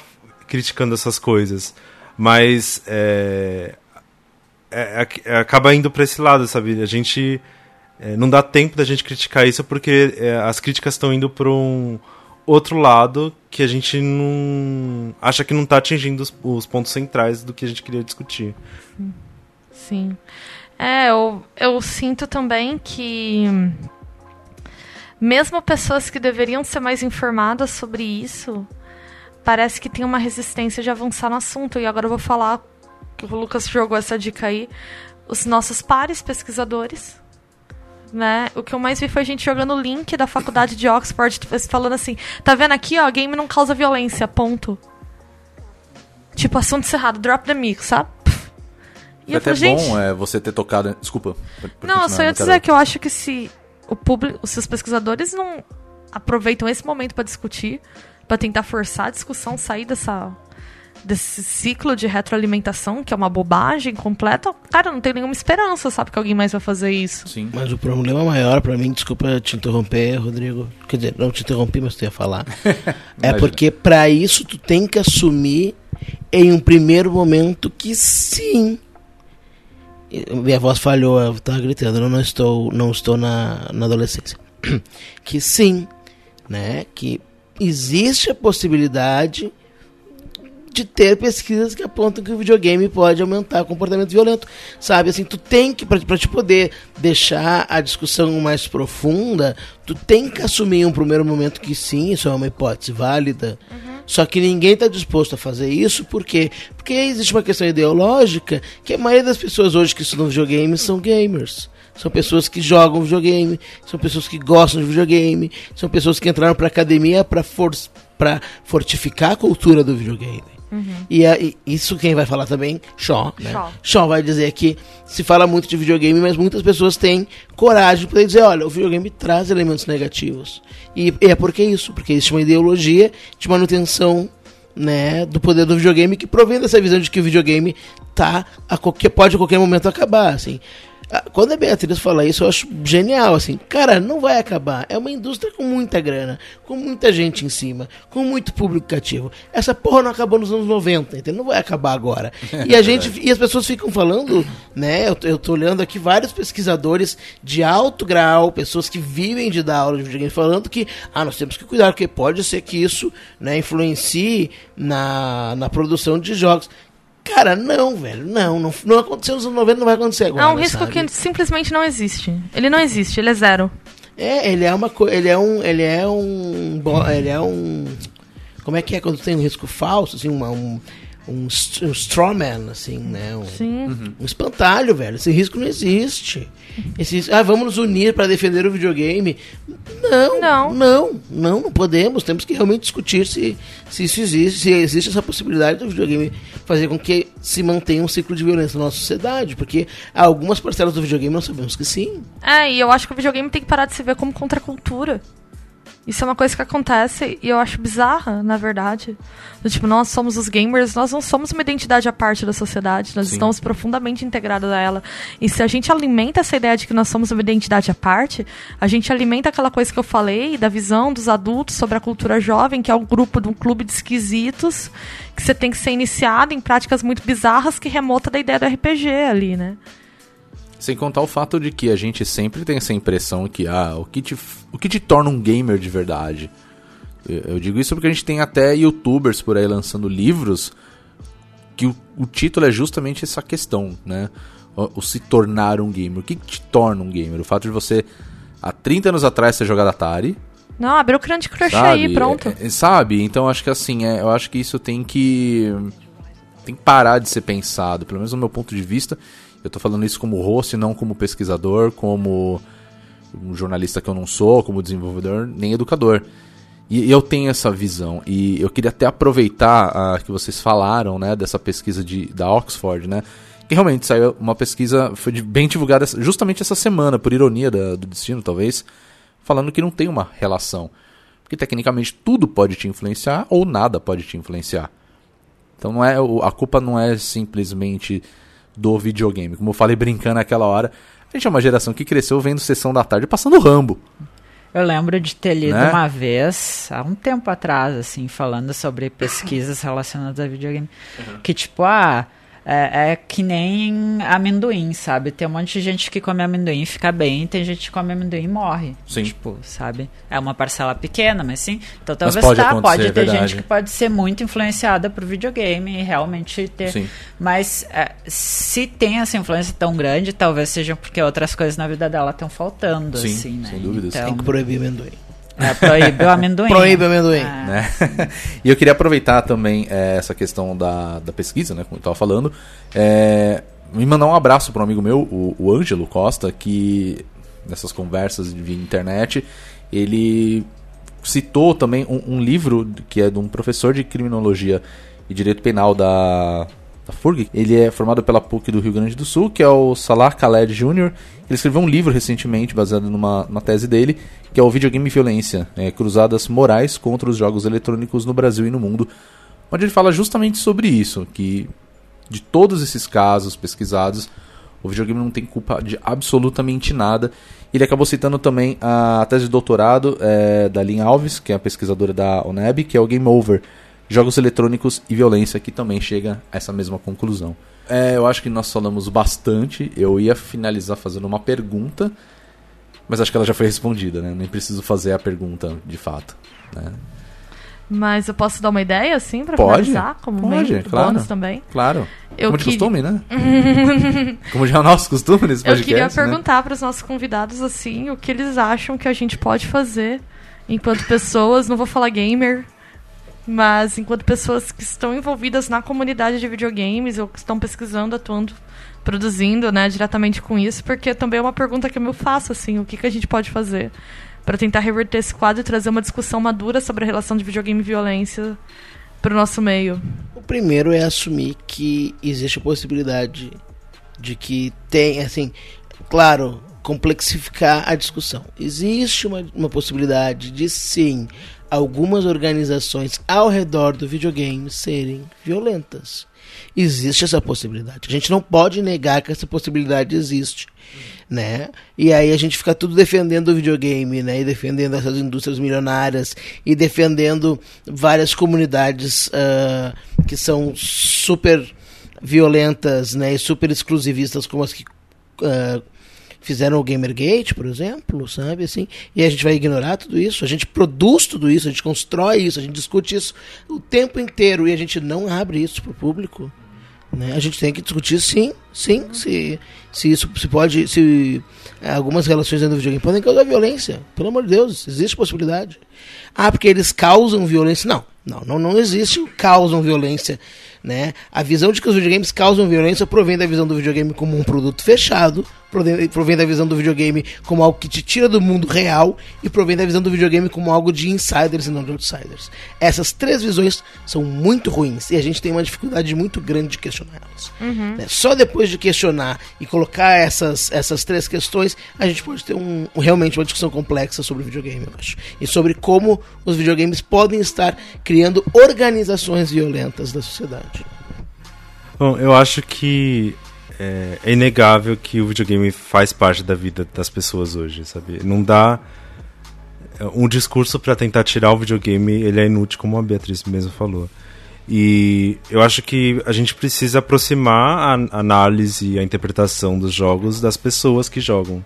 criticando essas coisas, mas é, é- é- acaba indo pra esse lado, sabe? A gente é, não dá tempo da gente criticar isso porque é, as críticas estão indo pra um outro lado que a gente não acha que não tá atingindo os, os pontos centrais do que a gente queria discutir. Sim. É, eu, eu sinto também que mesmo pessoas que deveriam ser mais informadas sobre isso, parece que tem uma resistência de avançar no assunto. E agora eu vou falar que o Lucas jogou essa dica aí. Os nossos pares pesquisadores. Né? O que eu mais vi foi a gente jogando o link da faculdade de Oxford falando assim: tá vendo aqui, ó, game não causa violência, ponto. Tipo, assunto encerrado, drop the mic, sabe? E eu até falei, gente. bom é, você ter tocado. Desculpa. Não, eu só ia dizer que eu acho que se o público, os seus pesquisadores não aproveitam esse momento para discutir, pra tentar forçar a discussão, sair dessa desse ciclo de retroalimentação, que é uma bobagem completa, cara, não tem nenhuma esperança, sabe, que alguém mais vai fazer isso. Sim. Mas o problema maior pra mim, desculpa te interromper, Rodrigo. Quer dizer, não te interrompi, mas tu ia falar. é porque pra isso tu tem que assumir em um primeiro momento que sim. Minha voz falhou, eu tava gritando, eu não estou, não estou na, na adolescência. que sim, né? Que existe a possibilidade de ter pesquisas que apontam que o videogame pode aumentar o comportamento violento, sabe? Assim, tu tem que, pra te poder deixar a discussão mais profunda, tu tem que assumir em um primeiro momento que sim, isso é uma hipótese válida. Só que ninguém está disposto a fazer isso, por quê? Porque existe uma questão ideológica que a maioria das pessoas hoje que estudam videogame são gamers. São pessoas que jogam videogame, são pessoas que gostam de videogame, são pessoas que entraram para academia para for fortificar a cultura do videogame. E, a- e isso quem vai falar também? Shaw, né? Shaw. Shaw vai dizer que se fala muito de videogame, mas muitas pessoas têm coragem de poder dizer, olha, o videogame traz elementos negativos. E, e é porque isso, porque existe uma ideologia de manutenção né, do poder do videogame que provém dessa visão de que o videogame tá a qualquer, pode a qualquer momento acabar, assim. Ah, Quando a Beatriz fala isso, eu acho genial, assim. Cara, não vai acabar. É uma indústria com muita grana, com muita gente em cima, com muito público cativo. Essa porra não acabou nos anos 90, entendeu? Não vai acabar agora. E a gente, e as pessoas ficam falando, né? Eu, tô- eu tô olhando aqui vários pesquisadores de alto grau, pessoas que vivem de dar aula de videogame, falando que, ah, nós temos que cuidar, porque pode ser que isso, né, influencie na, na produção de jogos. Cara, não, velho, não, não, não aconteceu nos anos 90, não vai acontecer agora. É um risco sabe? que simplesmente não existe. Ele não existe, ele é zero. É, ele é uma ele é um, ele é um, ele é um, como é que é quando tem um risco falso, assim, uma, um, um, um strawman, assim, né, um, Sim. um espantalho, velho. Esse risco não existe. Esse, risco- ah, vamos nos unir para defender o videogame. Não, Não. não, não, não podemos. Temos que realmente discutir se, se isso existe, se existe essa possibilidade do videogame fazer com que se mantenha um ciclo de violência na nossa sociedade, porque algumas parcelas do videogame nós sabemos que sim. É, e eu acho que o videogame tem que parar de se ver como contracultura. Isso é uma coisa que acontece e eu acho bizarra, na verdade. Tipo, nós somos os gamers, nós não somos uma identidade à parte da sociedade, nós Sim. estamos profundamente integrados a ela. E se a gente alimenta essa ideia de que nós somos uma identidade à parte, a gente alimenta aquela coisa que eu falei, da visão dos adultos sobre a cultura jovem, que é um grupo de um clube de esquisitos, que você tem que ser iniciado em práticas muito bizarras que remota da ideia do RPG ali, né? Sem contar o fato de que a gente sempre tem essa impressão que ah, o que te, o que te torna um gamer de verdade. Eu, eu digo isso porque a gente tem até youtubers por aí lançando livros que o, o título é justamente essa questão, né? O, o se tornar um gamer. O que te torna um gamer? O fato de você, há 30 anos atrás, ter jogado Atari, Não, abre o Candy Crush sabe? aí, pronto. É, é, sabe? Então acho que assim, é, eu acho que isso tem que tem que parar de ser pensado, pelo menos no meu ponto de vista. Eu tô falando isso como host, não como pesquisador, como um jornalista que eu não sou, como desenvolvedor, nem educador. E eu tenho essa visão. E eu queria até aproveitar ah, que vocês falaram, né, dessa pesquisa de, da Oxford, né? Que realmente saiu uma pesquisa, foi bem divulgada justamente essa semana, por ironia da- do destino, talvez, falando que não tem uma relação. Porque tecnicamente tudo pode te influenciar ou nada pode te influenciar. Então não é a culpa não é simplesmente do videogame. Como eu falei brincando naquela hora, a gente é uma geração que cresceu vendo sessão da tarde passando Rambo. Eu lembro de ter lido Né? uma vez, há um tempo atrás, assim, falando sobre pesquisas relacionadas a videogame, que tipo, ah, é, é que nem amendoim, sabe? Tem um monte de gente que come amendoim e fica bem, tem gente que come amendoim e morre. Sim. Tipo, sabe? É uma parcela pequena, mas sim. Então talvez pode tá, pode ter verdade. gente que pode ser muito influenciada por videogame e realmente ter. Sim. Mas é, se tem essa influência tão grande, talvez seja porque outras coisas na vida dela estão faltando, Sim, assim, né? sem dúvidas. Então, Tem que proibir amendoim. É, proíbe o amendoim. Proíbe o amendoim. Ah, né? e eu queria aproveitar também é, essa questão da, da pesquisa, né, como eu estava falando, é, me mandar um abraço para um amigo meu, o, o Ângelo Costa, que nessas conversas via internet, ele citou também um, um livro que é de um professor de criminologia e direito penal da da FURG. Ele é formado pela PUC do Rio Grande do Sul, que é o Salah Khaled Jr. Ele escreveu um livro recentemente, baseado numa, numa tese dele, que é o Videogame Violência, é, Cruzadas Morais contra os Jogos Eletrônicos no Brasil e no Mundo, onde ele fala justamente sobre isso, que de todos esses casos pesquisados, o videogame não tem culpa de absolutamente nada. Ele acabou citando também a tese de doutorado é, da Lynn Alves, que é a pesquisadora da UNEB, que é o Game Over, Jogos Eletrônicos e Violência, que também chega a essa mesma conclusão. É, eu acho que nós falamos bastante. Eu ia finalizar fazendo uma pergunta, mas acho que ela já foi respondida, né? Nem preciso fazer a pergunta de fato. Né? Mas eu posso dar uma ideia, assim, pra Pode, finalizar? Como pode, do claro. bônus também? Claro. Eu Como de costume, né? Como já é o nosso costume nesse Eu podcast. queria né? perguntar para os nossos convidados, assim, o que eles acham que a gente pode fazer enquanto pessoas, não vou falar gamer, mas enquanto pessoas que estão envolvidas na comunidade de videogames ou que estão pesquisando, atuando, produzindo, né, diretamente com isso, porque também é uma pergunta que eu me faço, assim, o que, que a gente pode fazer para tentar reverter esse quadro e trazer uma discussão madura sobre a relação de videogame e violência para o nosso meio. O primeiro é assumir que existe a possibilidade de que tem, assim, claro, complexificar a discussão. Existe uma, uma possibilidade de sim algumas organizações ao redor do videogame serem violentas. Existe essa possibilidade. A gente não pode negar que essa possibilidade existe. Né? E aí a gente fica tudo defendendo o videogame, né? E defendendo essas indústrias milionárias e defendendo várias comunidades ah, que são super violentas, né? E super exclusivistas como as que ah, fizeram o Gamergate, por exemplo, sabe assim? E a gente vai ignorar tudo isso, a gente produz tudo isso, a gente constrói isso, a gente discute isso o tempo inteiro e a gente não abre isso pro público. Né? A gente tem que discutir sim, sim, se, se isso se pode, se eh, algumas relações dentro do videogame podem causar violência. Pelo amor de Deus, existe possibilidade. Ah, porque eles causam violência. Não, não, não, não existe o causam violência. Né? A visão de que os videogames causam violência provém da visão do videogame como um produto fechado, provém da visão do videogame como algo que te tira do mundo real e provém da visão do videogame como algo de insiders e não de outsiders. Essas três visões são muito ruins e a gente tem uma dificuldade muito grande de questioná-las. Né? Só depois de questionar e colocar essas, essas três questões, a gente pode ter um, um- realmente uma discussão complexa sobre o videogame, eu acho. E sobre como os videogames podem estar criando organizações violentas da sociedade. Bom, eu acho que é, é inegável que o videogame faz parte da vida das pessoas hoje, sabe? Não dá é, um discurso pra tentar tirar o videogame, ele é inútil, como a Beatriz mesmo falou. E eu acho que a gente precisa aproximar a análise e a interpretação dos jogos das pessoas que jogam.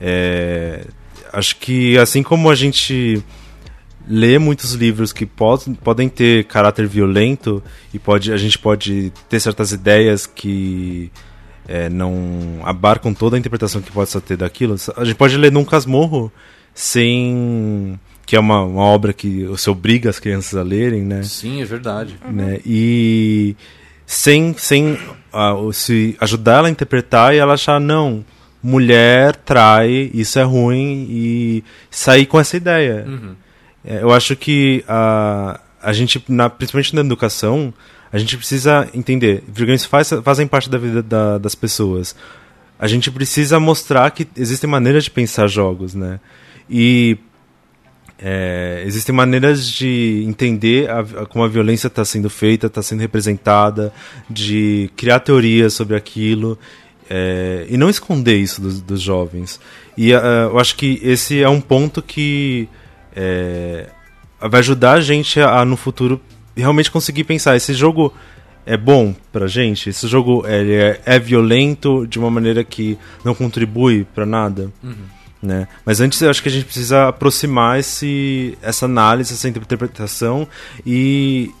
É, acho que assim como a gente lê muitos livros que pod podem ter caráter violento e pode, a gente pode ter certas ideias que é, não abarcam toda a interpretação que possa ter daquilo. A gente pode ler Num Casmurro sem que é uma, uma obra que você obriga as crianças a lerem, né? Sim, é verdade. né? E sem, sem o- se ajudar ela a interpretar e ela achar, não, mulher trai, isso é ruim, e sair com essa ideia. É, eu acho que a, a gente, na, principalmente na educação, a gente precisa entender, videogames faz, fazem parte da vida da- das pessoas. A gente precisa mostrar que existem maneiras de pensar jogos, né? E é, existem maneiras de entender a- a- como a violência está sendo feita, está sendo representada, de criar teorias sobre aquilo é, e não esconder isso dos, dos jovens. E ah, eu acho que esse é um ponto que é, vai ajudar a gente a, no futuro realmente conseguir pensar esse jogo é bom pra gente, esse jogo ele é, é violento de uma maneira que não contribui pra nada né? Mas antes eu acho que a gente precisa aproximar esse, essa análise, essa interpretação e,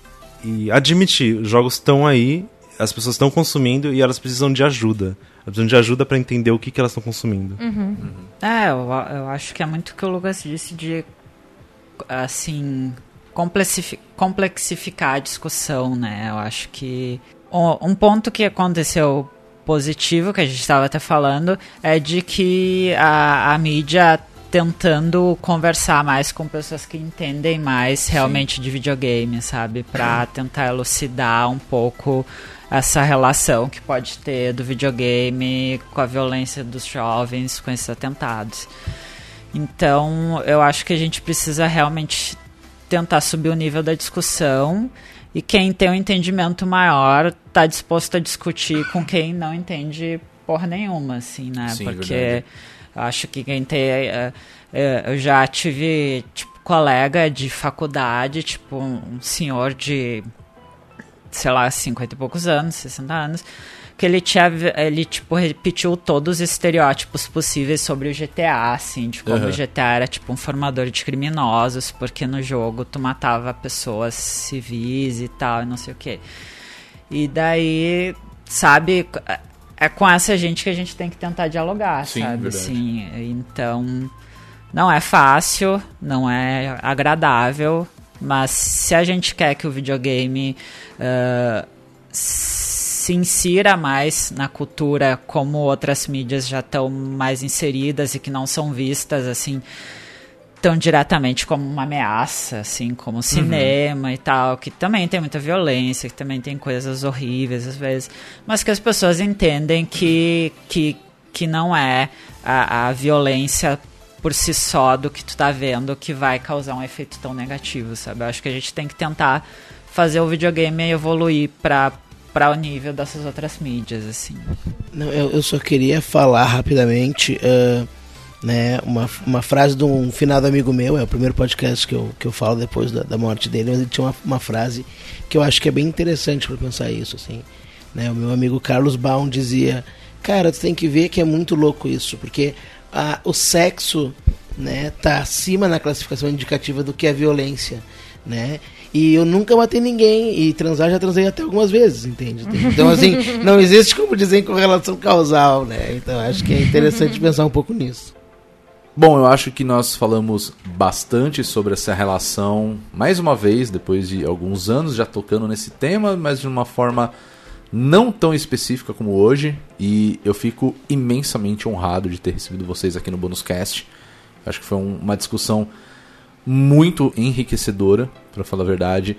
e admitir, os jogos estão aí, as pessoas estão consumindo e elas precisam de ajuda. Elas precisam de ajuda para entender o que, que elas estão consumindo. É, eu, eu acho que é muito o que o Lucas disse de, assim, complexificar a discussão, né? Eu acho que um ponto que aconteceu positivo, que a gente estava até falando, é de que a, a mídia tentando conversar mais com pessoas que entendem mais realmente de videogame, sabe? Pra tentar elucidar um pouco essa relação que pode ter do videogame com a violência dos jovens, com esses atentados. Então, eu acho que a gente precisa realmente tentar subir o nível da discussão e quem tem um entendimento maior tá disposto a discutir com quem não entende porra nenhuma, assim, né? Sim, Porque verdade. eu acho que quem tem. eh, eh, eu já tive, tipo, colega de faculdade, tipo, um senhor de, sei lá, 50 e poucos anos, 60 anos, que ele tinha, ele, tipo, repetiu todos os estereótipos possíveis sobre o GTA, assim, de como Aham. o GTA era, tipo, um formador de criminosos, porque no jogo tu matava pessoas civis e tal, e não sei o quê. E daí, sabe, é com essa gente que a gente tem que tentar dialogar, Sim, sabe? verdade. Assim, então, não é fácil, não é agradável, mas se a gente quer que o videogame ah, se insira mais na cultura como outras mídias já estão mais inseridas e que não são vistas assim tão diretamente como uma ameaça, assim, como o cinema e tal, que também tem muita violência, que também tem coisas horríveis às vezes, mas que as pessoas entendem que, que, que não é a, a violência por si só do que tu tá vendo que vai causar um efeito tão negativo, sabe? Eu acho que a gente tem que tentar fazer o videogame evoluir para para o nível dessas outras mídias, assim. Não, eu, eu só queria falar rapidamente ah, né, uma, uma frase de um finado amigo meu, é o primeiro podcast que eu, que eu falo depois da, da morte dele, mas ele tinha uma, uma frase que eu acho que é bem interessante para pensar isso, assim. Né, o meu amigo Carlos Baum dizia, cara, tu tem que ver que é muito louco isso, porque ah, o sexo né, tá acima na classificação indicativa do que a violência, né? E eu nunca matei ninguém e transar já transei até algumas vezes, entende? Então assim, não existe como dizer correlação causal, né? Então acho que é interessante pensar um pouco nisso. Bom, eu acho que nós falamos bastante sobre essa relação, mais uma vez, depois de alguns anos já tocando nesse tema, mas de uma forma não tão específica como hoje. E eu fico imensamente honrado de ter recebido vocês aqui no Bonus Cast. Acho que foi um- uma discussão muito enriquecedora, para falar a verdade.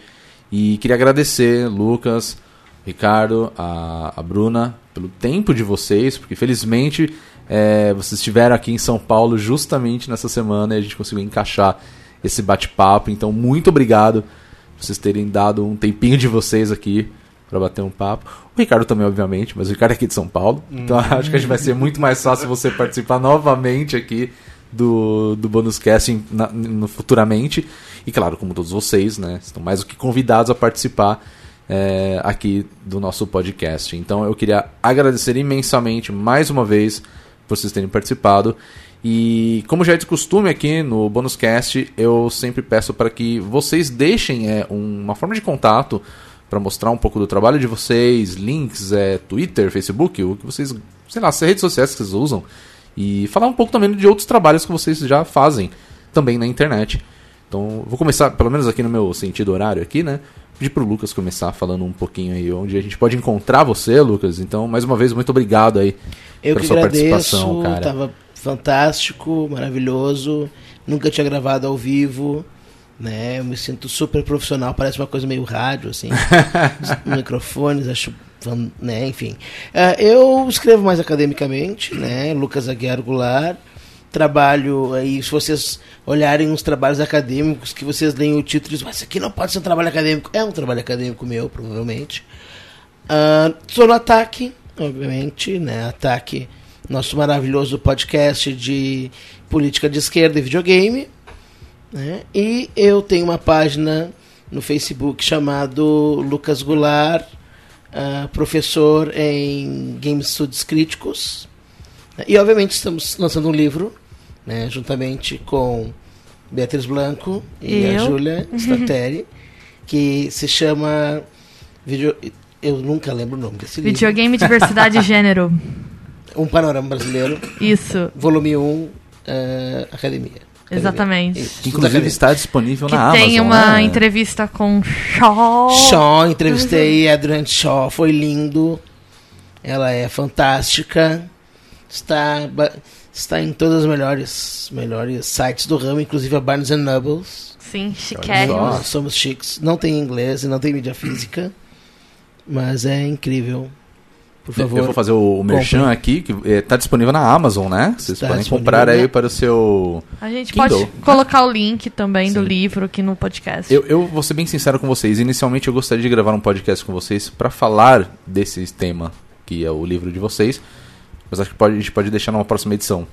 E queria agradecer, Lucas, Ricardo, a, a Bruna, pelo tempo de vocês, porque felizmente é, vocês estiveram aqui em São Paulo justamente nessa semana e a gente conseguiu encaixar esse bate-papo. Então, muito obrigado por vocês terem dado um tempinho de vocês aqui para bater um papo. O Ricardo também, obviamente, mas o Ricardo é aqui de São Paulo. Então, acho que a gente vai ser muito mais fácil você participar novamente aqui do, do Bonus Casting na- no, futuramente. E claro, como todos vocês, né? Estão mais do que convidados a participar é, aqui do nosso podcast. Então eu queria agradecer imensamente mais uma vez por vocês terem participado. E como já é de costume aqui no Bonus Cast, eu sempre peço para que vocês deixem é, um- uma forma de contato para mostrar um pouco do trabalho de vocês, links, é, Twitter, Facebook, o que vocês, sei lá, as redes sociais que vocês usam. E falar um pouco também de outros trabalhos que vocês já fazem também na internet. Então, vou começar, pelo menos aqui no meu sentido horário aqui, né? Pedir pro Lucas começar falando um pouquinho aí onde a gente pode encontrar você, Lucas. Então, mais uma vez, muito obrigado aí Eu pela que sua agradeço, participação, cara. tava fantástico, maravilhoso. Nunca tinha gravado ao vivo, né? Eu me sinto super profissional, parece uma coisa meio rádio, assim. Os microfones, acho, né? Enfim. Ah, eu escrevo mais academicamente, né? Lucas Aguiar Goulart. Trabalho aí, se vocês olharem uns trabalhos acadêmicos que vocês leem o título e dizem, mas isso aqui não pode ser um trabalho acadêmico. É um trabalho acadêmico meu, provavelmente. Ah, sou no Ataque, obviamente, né? Ataque, nosso maravilhoso podcast de política de esquerda e videogame. Né? E eu tenho uma página no Facebook chamado Lucas Goulart, ah, professor em Game Studios Críticos. E obviamente estamos lançando um livro, né, juntamente com Beatriz Blanco e a Eu. Júlia Stateri, que se chama Video... Eu nunca lembro o nome desse livro. Videogame, diversidade e gênero. Um Panorama Brasileiro, Isso, volume 1, eh, Academia. Exatamente. Isso, Que inclusive está disponível Que na Amazon. tem uma né? entrevista com Shaw. Shaw, entrevistei a Adrienne Shaw, foi lindo. Ela é fantástica. Está, está em todos os melhores, melhores sites do ramo, inclusive a Barnes Nobles. Sim, Só. chiquérrimo. Nós somos chiques. Não tem inglês e não tem mídia física. Mas é incrível. Por Eu favor. vou fazer o, o merchan aqui, que eh, tá disponível na Amazon, né? Vocês Está podem comprar aí né? para o seu. A gente Kindle. pode colocar o link também do Sim. livro aqui no podcast. Eu, eu vou ser bem sincero com vocês. Inicialmente eu gostaria de gravar um podcast com vocês para falar desse tema, que é o livro de vocês. Mas acho que pode- a gente pode deixar numa próxima edição.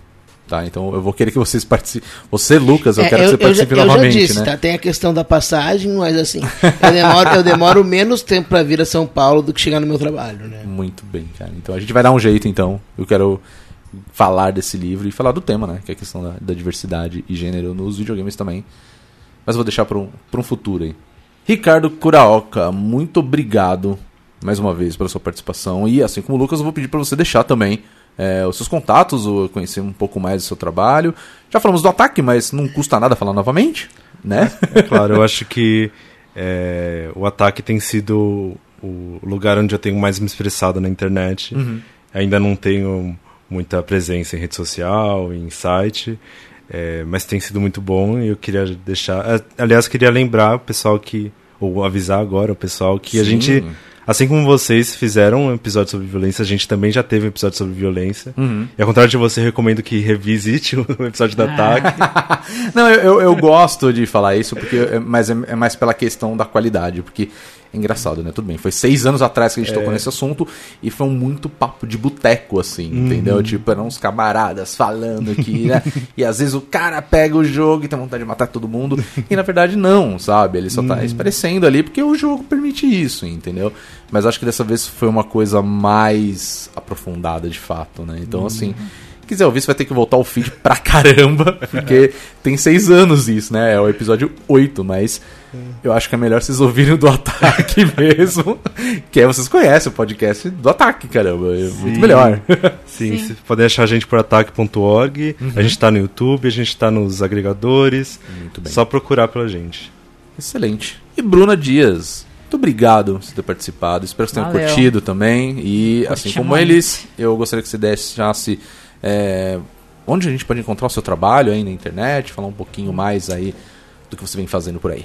Tá? Então eu vou querer que vocês participem. Você, Lucas, eu É, quero que você já- participe eu já novamente, disse, né? tá? Tem a questão da passagem, mas assim, eu demoro, eu demoro menos tempo pra vir a São Paulo do que chegar no meu trabalho, né? Muito bem, cara. Então a gente vai dar um jeito, então. Eu quero falar desse livro e falar do tema, né? Que é a questão da, da diversidade e gênero nos videogames também. Mas eu vou deixar para um, pra um futuro aí. Ricardo Curaoka, muito obrigado mais uma vez pela sua participação. E assim como o Lucas, eu vou pedir para você deixar também é, os seus contatos, ou conhecer um pouco mais do seu trabalho. Já falamos do ataque, mas não custa nada falar novamente, né? Claro, eu acho que é, o ataque tem sido o lugar onde eu tenho mais me expressado na internet. Ainda não tenho muita presença em rede social, em site, é, mas tem sido muito bom e eu queria deixar. é, Aliás, queria lembrar o pessoal que. Ou avisar agora o pessoal que a Sim. gente. Assim como vocês fizeram um episódio sobre violência, a gente também já teve um episódio sobre violência. Uhum. E ao contrário de você, recomendo que revisite o episódio do ataque. Não, eu, eu, eu gosto de falar isso, porque, é- mas é, é mais pela questão da qualidade, porque é engraçado, né? Tudo bem, foi seis anos atrás que a gente tocou nesse assunto e foi um muito papo de boteco, assim, entendeu? Tipo, eram uns camaradas falando aqui, né? e às vezes o cara pega o jogo e tem vontade de matar todo mundo, e na verdade não, sabe? Ele só tá expressando ali porque o jogo permite isso, entendeu? Mas acho que dessa vez foi uma coisa mais aprofundada de fato, né? Então, assim quiser ouvir, você vai ter que voltar o feed pra caramba, porque tem seis anos isso, né? É o episódio 8, mas eu acho que é melhor vocês ouvirem do ataque mesmo, que aí vocês conhecem o podcast do ataque, caramba. É muito Sim. melhor. Sim, Sim. você pode achar a gente por ataque.org. A gente tá no YouTube, a gente tá nos agregadores. Muito bem. Só procurar pela gente. Excelente. E Bruna Dias, muito obrigado por você ter participado. Espero que vocês tenham Valeu. curtido também. E Curti assim como muito. eles, eu gostaria que você deixasse é, onde a gente pode encontrar o seu trabalho aí na internet, falar um pouquinho mais aí do que você vem fazendo por aí.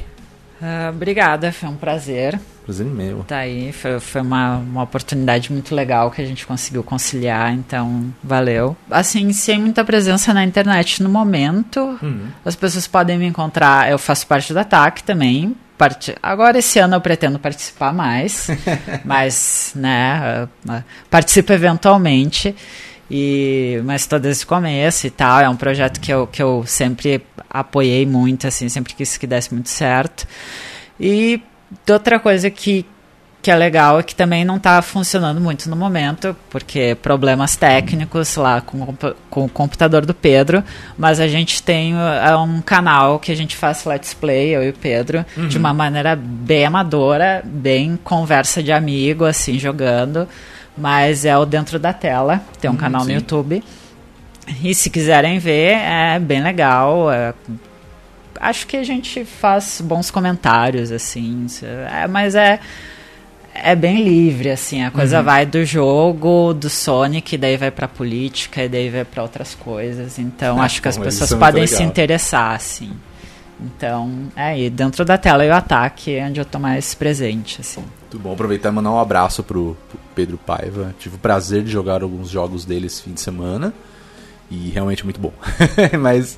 Ah, obrigada, foi um prazer Prazer meu. estar aí. Foi, foi uma, uma oportunidade muito legal que a gente conseguiu conciliar, então valeu. Assim, sem muita presença na internet no momento, as pessoas podem me encontrar. Eu faço parte do ataque também. Parte- Agora, esse ano, eu pretendo participar mais, mas, né, ah, ah, participo eventualmente. E, mas todo esse começo e tal, é um projeto que eu, que eu sempre apoiei muito, assim, sempre quis que desse muito certo. E outra coisa que, que é legal é que também não está funcionando muito no momento, porque problemas técnicos lá com, com o computador do Pedro, mas a gente tem uh, um canal que a gente faz let's play, eu e o Pedro, de uma maneira bem amadora, bem conversa de amigo, assim, jogando, mas é o Dentro da Tela, tem um canal sim. no YouTube. E se quiserem ver, é bem legal. é- acho que a gente faz bons comentários, assim. se- é, mas é. É bem livre, assim. A coisa Uhum. vai do jogo, do Sonic, daí vai pra política, e daí vai pra outras coisas. Então, Ah, acho que as pessoas é podem se legal. interessar, assim. Então, é aí, dentro da tela e o ataque é onde eu tô mais presente, assim. Muito bom. Aproveitar e mandar um abraço pro, pro Pedro Paiva. Tive o prazer de jogar alguns jogos deles fim de semana. E realmente muito bom. Mas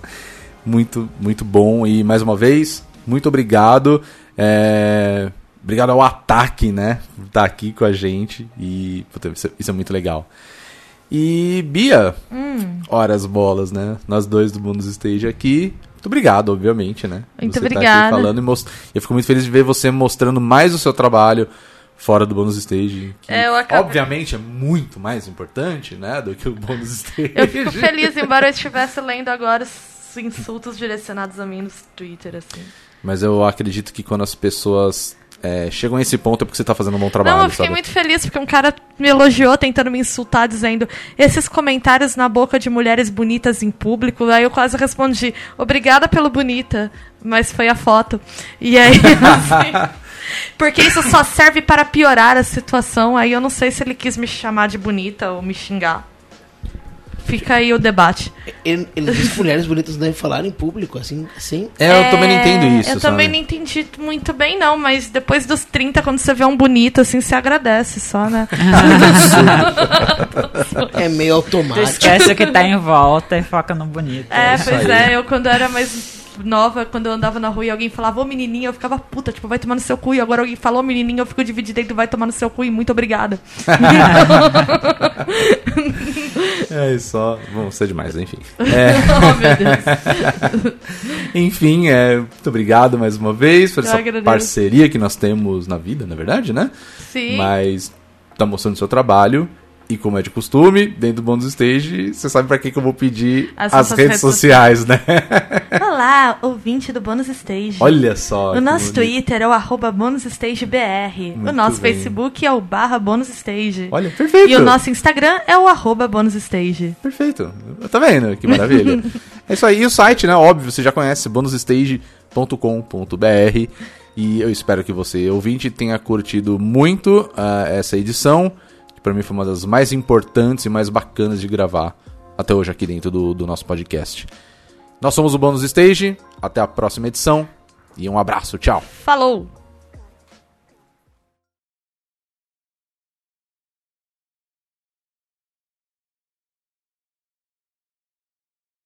muito, muito bom. E mais uma vez, muito obrigado. É, Obrigado ao ataque, né? Por estar aqui com a gente. E puta, isso, é- isso é muito legal. E Bia, horas bolas, né? Nós dois do Mundos Stage aqui. Muito obrigado, obviamente, né? Muito Você tá obrigada. falando e most... Eu fico muito feliz de ver você mostrando mais o seu trabalho fora do Bônus Stage. Que, É, acabo- obviamente, é muito mais importante, né? Do que o Bônus Stage. Eu fico feliz, embora eu estivesse lendo agora os insultos direcionados a mim no Twitter, assim. Mas eu acredito que quando as pessoas é, chegam a esse ponto é porque você tá fazendo um bom trabalho, Não, eu fiquei sabe? muito feliz porque um cara me elogiou tentando me insultar, dizendo esses comentários na boca de mulheres bonitas em público. Aí eu quase respondi, obrigada pelo bonita, mas foi a foto. E aí, assim, porque isso só serve para piorar a situação. Aí eu não sei se ele quis me chamar de bonita ou me xingar. Fica aí o debate. Ele, ele diz que mulheres bonitas devem falar em público, assim, assim. É, eu também não entendo isso. Eu sabe? também não entendi muito bem, não, mas depois dos 30, quando você vê um bonito, assim, você agradece só, né? É meio Tu automático. esquece o que tá em volta e foca no bonito. É, isso pois aí. é, eu quando era mais nova, quando eu andava na rua e alguém falava, ô menininha, eu ficava puta, tipo, vai tomar no seu cu. E agora alguém falou menininha, eu fico dividida entre vai tomar no seu cu e muito obrigada. É só. Vamos ser demais, enfim. É, oh, meu Deus. enfim, é, muito obrigado mais uma vez por Eu essa agradeço. parceria que nós temos na vida, na verdade, né? Sim. Mas tá mostrando seu trabalho. E como é de costume, dentro do Bônus Stage, você sabe pra que, que eu vou pedir As as, redes redes sociais, né? Olá, ouvinte do Bônus Stage. Olha só. O nosso bonito. Twitter é o arroba bonusstagebr. O Muito nosso bem. Facebook é o barra. Olha, perfeito. E o nosso Instagram é o arroba bonusstage. Perfeito. Tá vendo? Que maravilha. é isso aí. E o site, né? Óbvio, você já conhece, bonusstage.com.br. E eu espero que você, ouvinte, tenha curtido muito ah, essa edição. Pra mim foi uma das mais importantes e mais bacanas de gravar até hoje aqui dentro do, do nosso podcast. Nós somos o Bônus Stage. Até a próxima edição. E um abraço. Tchau. Falou!